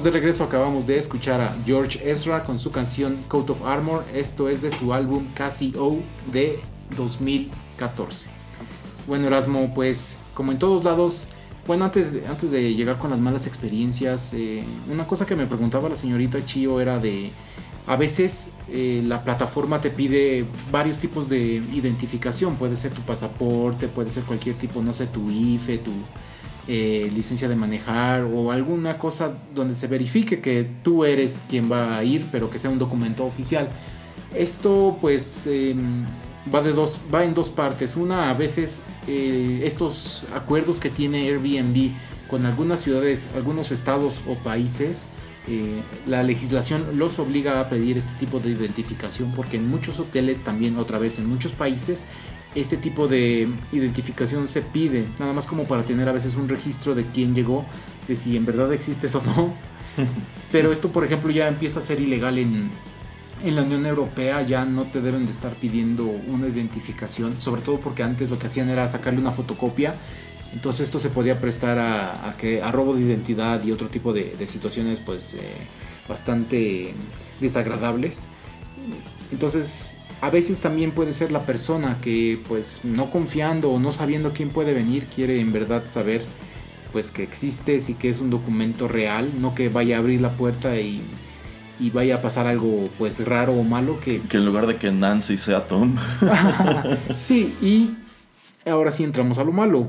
De regreso, acabamos de escuchar a George Ezra con su canción Coat of Armor. Esto es de su álbum Cassie O de 2014. Bueno, Erasmo, pues como en todos lados, bueno, antes de, antes de llegar con las malas experiencias, eh, una cosa que me preguntaba la señorita Chio era de, a veces eh, la plataforma te pide varios tipos de identificación, puede ser tu pasaporte, puede ser cualquier tipo, no sé, tu IFE, tu eh, licencia de manejar o alguna cosa donde se verifique que tú eres quien va a ir, pero que sea un documento oficial. Esto pues eh, va, de dos, va en dos partes. Una, a veces eh, estos acuerdos que tiene Airbnb con algunas ciudades, algunos estados o países, eh, la legislación los obliga a pedir este tipo de identificación porque en muchos hoteles, también otra vez en muchos países, este tipo de identificación se pide, nada más como para tener a veces un registro de quién llegó, de si en verdad existes o no. Pero esto, por ejemplo, ya empieza a ser ilegal en, en la Unión Europea, ya no te deben de estar pidiendo una identificación, sobre todo porque antes lo que hacían era sacarle una fotocopia. Entonces esto se podía prestar a, a que, a robo de identidad y otro tipo de, de situaciones pues eh, bastante desagradables. Entonces a veces también puede ser la persona que pues no confiando o no sabiendo quién puede venir quiere en verdad saber pues que existes y que es un documento real, no que vaya a abrir la puerta y, y vaya a pasar algo pues raro o malo que... Que en lugar de que Nancy sea Tom. sí, y ahora sí entramos a lo malo.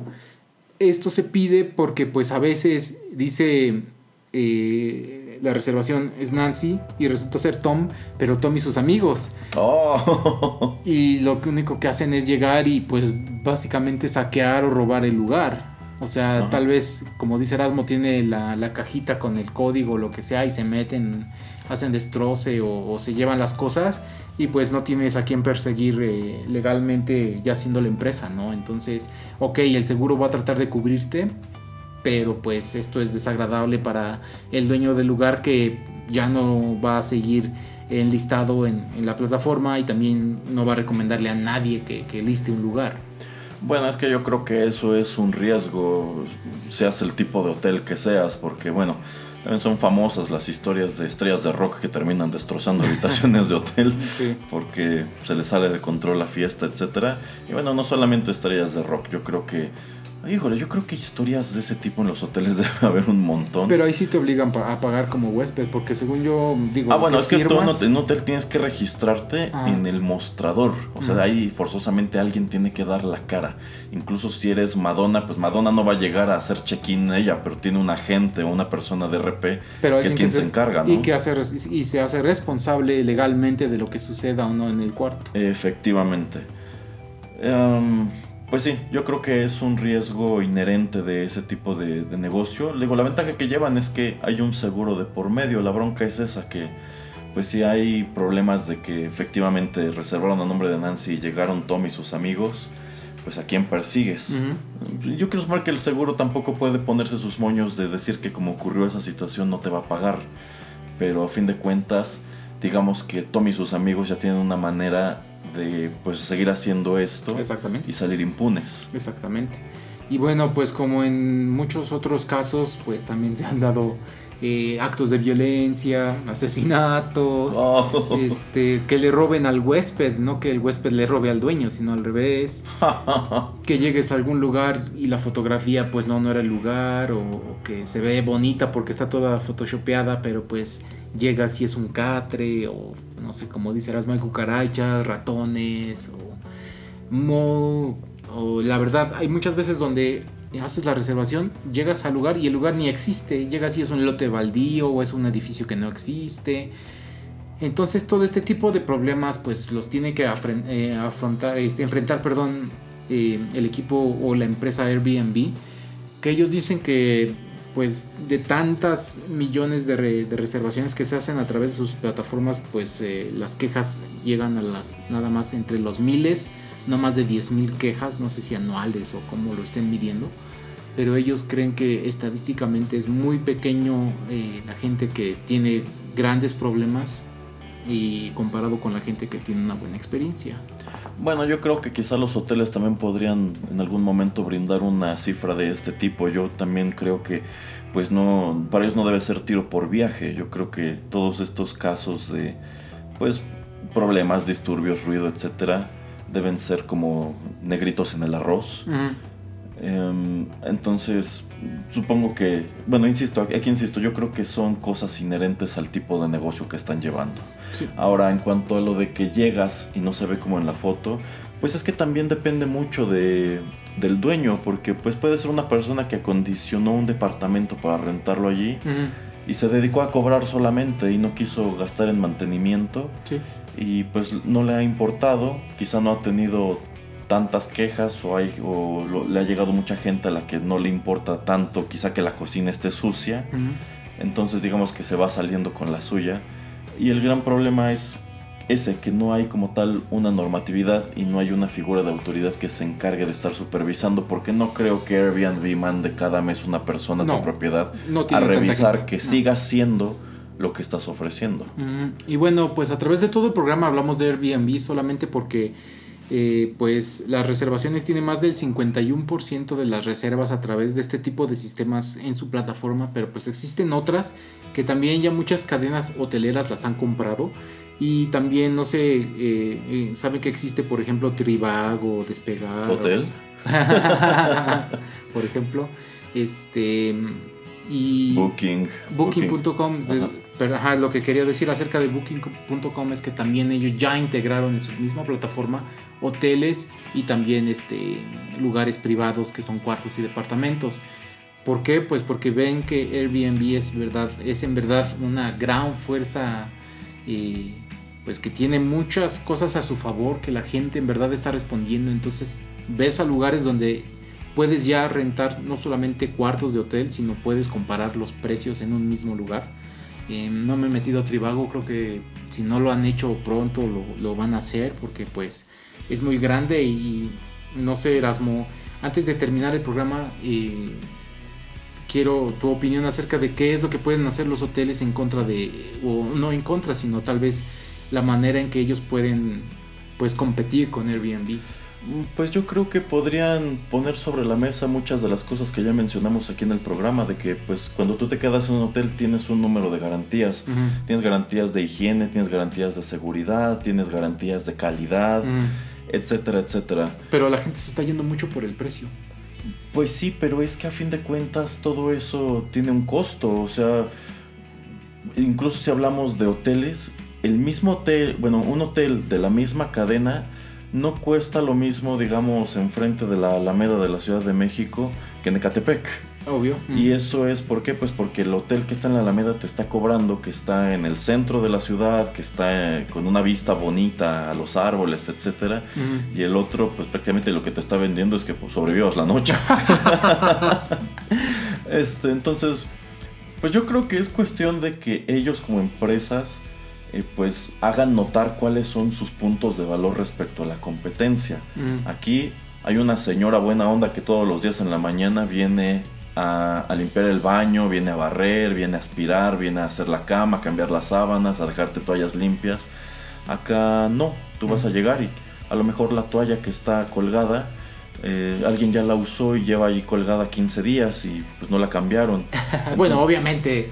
Esto se pide porque pues a veces dice eh, la reservación es Nancy y resulta ser Tom, pero Tom y sus amigos. Oh. Y lo único que hacen es llegar y pues básicamente saquear o robar el lugar. O sea, Ajá. tal vez, como dice Erasmo, tiene la, la cajita con el código o lo que sea y se meten, hacen destroce o, o se llevan las cosas y pues no tienes a quien perseguir eh, legalmente ya siendo la empresa, ¿no? Entonces, ok, el seguro va a tratar de cubrirte, pero pues esto es desagradable para el dueño del lugar que ya no va a seguir enlistado en, en la plataforma y también no va a recomendarle a nadie que, que liste un lugar. Bueno, es que yo creo que eso es un riesgo, seas el tipo de hotel que seas, porque bueno, también son famosas las historias de estrellas de rock que terminan destrozando habitaciones de hotel Sí. porque se les sale de control la fiesta, etcétera. Y bueno, no solamente estrellas de rock, yo creo que Híjole, yo creo que historias de ese tipo en los hoteles debe haber un montón. Pero ahí sí te obligan a pagar como huésped, porque según yo digo. Ah, bueno, es que tú en hotel- en hotel tienes que registrarte Ah. en el mostrador. O sea, Ujú. ahí forzosamente alguien tiene que dar la cara. Incluso si eres Madonna, pues Madonna no va a llegar a hacer check-in ella, pero tiene un agente o una persona de RP pero que es quien que se encarga, ¿no? Y, que hace, y se hace responsable legalmente de lo que suceda o no en el cuarto. Efectivamente. Em, pues sí, yo creo que es un riesgo inherente de ese tipo de, de negocio. Digo, la ventaja que llevan es que hay un seguro de por medio. La bronca es esa que, pues si hay problemas de que efectivamente reservaron a nombre de Nancy y llegaron Tom y sus amigos, pues a quién persigues. Yo quiero sumar que el seguro tampoco puede ponerse sus moños de decir que como ocurrió esa situación no te va a pagar. Pero a fin de cuentas, digamos que Tom y sus amigos ya tienen una manera de pues seguir haciendo esto Exactamente. y salir impunes. Exactamente. Y bueno, pues como en muchos otros casos, pues también se han dado eh, actos de violencia, asesinatos, Oh. este, que le roben al huésped, no que el huésped le robe al dueño, sino al revés. que llegues a algún lugar y la fotografía pues no, no era el lugar, o, o que se ve bonita porque está toda photoshopeada, pero pues llegas y es un catre, o no sé, como dice Erasmo, hay cucarachas, ratones, o mo, o la verdad, hay muchas veces donde haces la reservación, llegas al lugar y el lugar ni existe, llegas y es un lote baldío o es un edificio que no existe. Entonces todo este tipo de problemas pues los tiene que eh, afrontar, este, enfrentar perdón, eh, el equipo o la empresa Airbnb, que ellos dicen que pues de tantas millones de, re- reservaciones que se hacen a través de sus plataformas, pues eh, las quejas llegan a las nada más entre los miles, no más de 10 mil quejas, no sé si anuales o cómo lo estén midiendo, pero ellos creen que estadísticamente es muy pequeño eh, la gente que tiene grandes problemas y comparado con la gente que tiene una buena experiencia. Bueno, yo creo que quizá los hoteles también podrían en algún momento brindar una cifra de este tipo. Yo también creo que, pues no, para ellos no debe ser tiro por viaje. Yo creo que todos estos casos de, pues, problemas, disturbios, ruido, etcétera, deben ser como negritos en el arroz. Em, entonces, supongo que, bueno, insisto, aquí insisto, yo creo que son cosas inherentes al tipo de negocio que están llevando. Sí. Ahora, en cuanto a lo de que llegas y no se ve como en la foto, pues es que también depende mucho de, del dueño, porque pues puede ser una persona que acondicionó un departamento para rentarlo allí y se dedicó a cobrar solamente y no quiso gastar en mantenimiento Sí. y pues no le ha importado, quizá no ha tenido tantas quejas o, hay, o lo- le ha llegado mucha gente a la que no le importa tanto, quizá que la cocina esté sucia, entonces digamos que se va saliendo con la suya y el gran problema es ese, que no hay como tal una normatividad y no hay una figura de autoridad que se encargue de estar supervisando, porque no creo que Airbnb mande cada mes una persona a No, tu propiedad no a revisar que no. siga siendo lo que estás ofreciendo. Mm, Y bueno, pues a través de todo el programa hablamos de Airbnb solamente porque eh, pues las reservaciones tienen más del 51% de las reservas a través de este tipo de sistemas en su plataforma, pero pues existen otras que también ya muchas cadenas hoteleras las han comprado y también no sé, eh, eh, saben que existe por ejemplo Trivago, Despegar. ¿Hotel? por ejemplo, este y Booking. Booking.com. pero ajá, lo que quería decir acerca de Booking.com es que también ellos ya integraron en su misma plataforma hoteles y también este, lugares privados que son cuartos y departamentos. ¿Por qué? Pues porque ven que Airbnb es, verdad, es en verdad una gran fuerza eh, pues que tiene muchas cosas a su favor, que la gente en verdad está respondiendo. Entonces ves a lugares donde puedes ya rentar no solamente cuartos de hotel, sino puedes comparar los precios en un mismo lugar. Eh, no me he metido a Tribago, creo que si no lo han hecho pronto lo, van a hacer porque pues es muy grande y no sé Erasmo, antes de terminar el programa eh, quiero tu opinión acerca de qué es lo que pueden hacer los hoteles en contra de, o no en contra, sino tal vez la manera en que ellos pueden pues competir con Airbnb. Pues yo creo que podrían poner sobre la mesa muchas de las cosas que ya mencionamos aquí en el programa, de que pues cuando tú te quedas en un hotel tienes un número de garantías. Tienes garantías de higiene, tienes garantías de seguridad, tienes garantías de calidad, etcétera, etcétera. Pero la gente se está yendo mucho por el precio. Pues sí, pero es que a fin de cuentas todo eso tiene un costo. O sea, incluso si hablamos de hoteles, el mismo hotel, bueno, un hotel de la misma cadena no cuesta lo mismo, digamos, enfrente de la Alameda de la Ciudad de México que en Ecatepec. Obvio. Y eso es, ¿por qué? Pues porque el hotel que está en la Alameda te está cobrando, que está en el centro de la ciudad, que está eh, con una vista bonita a los árboles, etcétera. Y el otro, pues prácticamente lo que te está vendiendo es que pues, sobrevivas la noche. este, entonces, pues yo creo que es cuestión de que ellos como empresas, eh, pues hagan notar cuáles son sus puntos de valor respecto a la competencia. Aquí hay una señora buena onda que todos los días en la mañana viene a, limpiar el baño, viene a barrer, viene a aspirar, viene a hacer la cama, a cambiar las sábanas, a dejarte toallas limpias. Acá no, tú vas a llegar y a lo mejor la toalla que está colgada, eh, alguien ya la usó y lleva ahí colgada 15 días y pues no la cambiaron. bueno, obviamente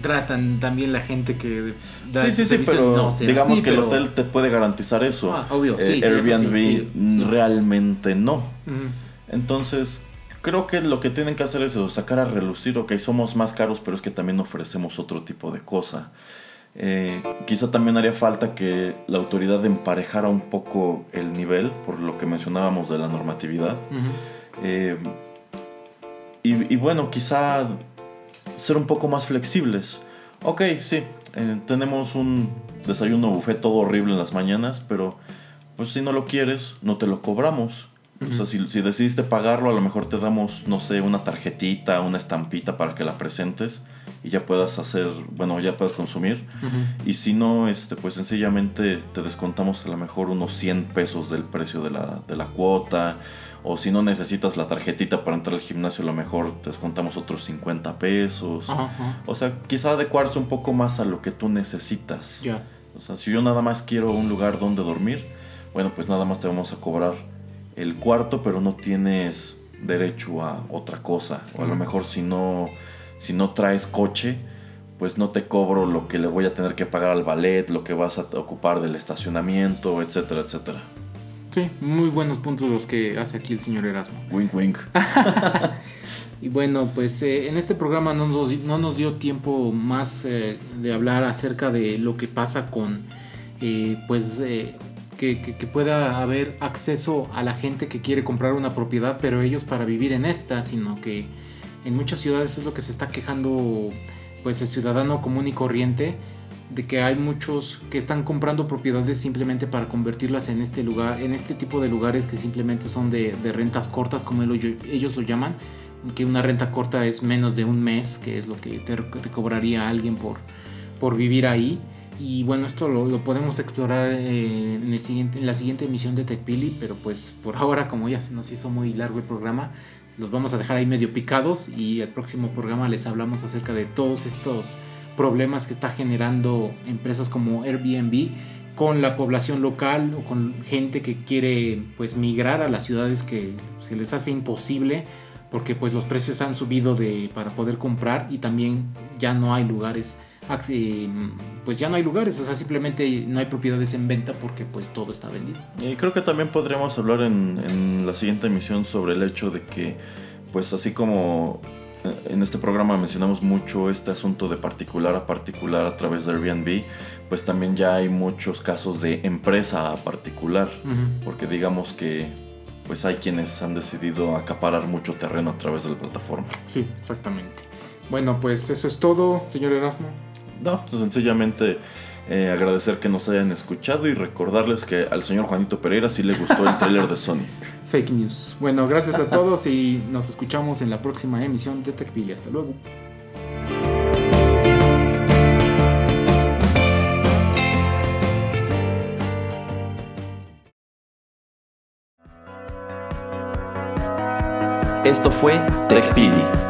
tratan también la gente que da sí, sí, sí, pero digamos que el hotel te puede garantizar eso. Ah, obvio, eh, Airbnb realmente no. Entonces, Creo que lo que tienen que hacer es sacar a relucir, ok, somos más caros, pero es que también ofrecemos otro tipo de cosa. Eh, quizá también haría falta que la autoridad emparejara un poco el nivel, por lo que mencionábamos de la normatividad. Eh, y, bueno, quizá ser un poco más flexibles. Ok, sí, eh, tenemos un desayuno buffet todo horrible en las mañanas, pero pues si no lo quieres, no te lo cobramos. O sea, si, decidiste pagarlo, a lo mejor te damos, no sé, una tarjetita, una estampita para que la presentes y ya puedas hacer, bueno, ya puedas consumir. Y si no, este, pues sencillamente te descontamos a lo mejor unos 100 pesos del precio de la, de la cuota. O si no necesitas la tarjetita para entrar al gimnasio, a lo mejor te descontamos otros 50 pesos. O sea, quizá adecuarse un poco más a lo que tú necesitas. O sea, si yo nada más quiero un lugar donde dormir, bueno, pues nada más te vamos a cobrar el cuarto, pero no tienes derecho a otra cosa. O a lo mejor si no, si no traes coche, pues no te cobro lo que le voy a tener que pagar al ballet, lo que vas a ocupar del estacionamiento, etcétera, etcétera. Sí, muy buenos puntos los que hace aquí el señor Erasmo. Wink, wink. y bueno, pues eh, en este programa no nos, no nos dio tiempo más eh, de hablar acerca de lo que pasa con, eh, pues, que, pueda haber acceso a la gente que quiere comprar una propiedad, pero ellos para vivir en esta, sino que en muchas ciudades es lo que se está quejando pues el ciudadano común y corriente de que hay muchos que están comprando propiedades simplemente para convertirlas en este lugar, en este tipo de lugares que simplemente son de, rentas cortas, como ellos lo llaman, que una renta corta es menos de un mes, que es lo que te, cobraría alguien por, por vivir ahí. Y bueno, esto lo, podemos explorar eh, en, el siguiente, en la siguiente emisión de TechPili, pero pues por ahora, como ya se nos hizo muy largo el programa, los vamos a dejar ahí medio picados y el próximo programa les hablamos acerca de todos estos problemas que está generando empresas como Airbnb con la población local o con gente que quiere pues migrar a las ciudades que se les hace imposible porque pues los precios han subido de, para poder comprar y también ya no hay lugares pues ya no hay lugares, o sea, simplemente no hay propiedades en venta porque pues todo está vendido. Y creo que también podríamos hablar en, la siguiente emisión sobre el hecho de que, pues así como eh, en este programa mencionamos mucho este asunto de particular a particular a través de Airbnb, pues también ya hay muchos casos de empresa a particular, porque digamos que pues hay quienes han decidido acaparar mucho terreno a través de la plataforma. Sí, exactamente. Bueno, pues eso es todo, señor Erasmo. No, pues sencillamente eh, agradecer que nos hayan escuchado y recordarles que al señor Juanito Pereira sí le gustó el tráiler de Sonic. Fake news. Bueno, gracias a todos y nos escuchamos en la próxima emisión de TechPili. Hasta luego. Esto fue TechPili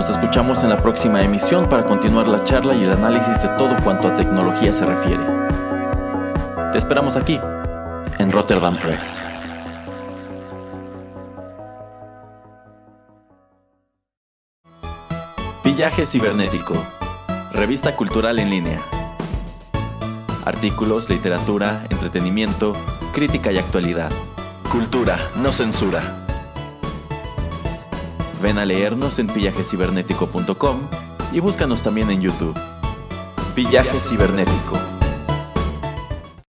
nos escuchamos en la próxima emisión para continuar la charla y el análisis de todo cuanto a tecnología se refiere. Te esperamos aquí, en Rotterdam Press. Villaje Cibernético, revista cultural en línea. Artículos, literatura, entretenimiento, crítica y actualidad. Cultura, no censura. Ven a leernos en pillajecibernético.com y búscanos también en YouTube. Pillaje Cibernético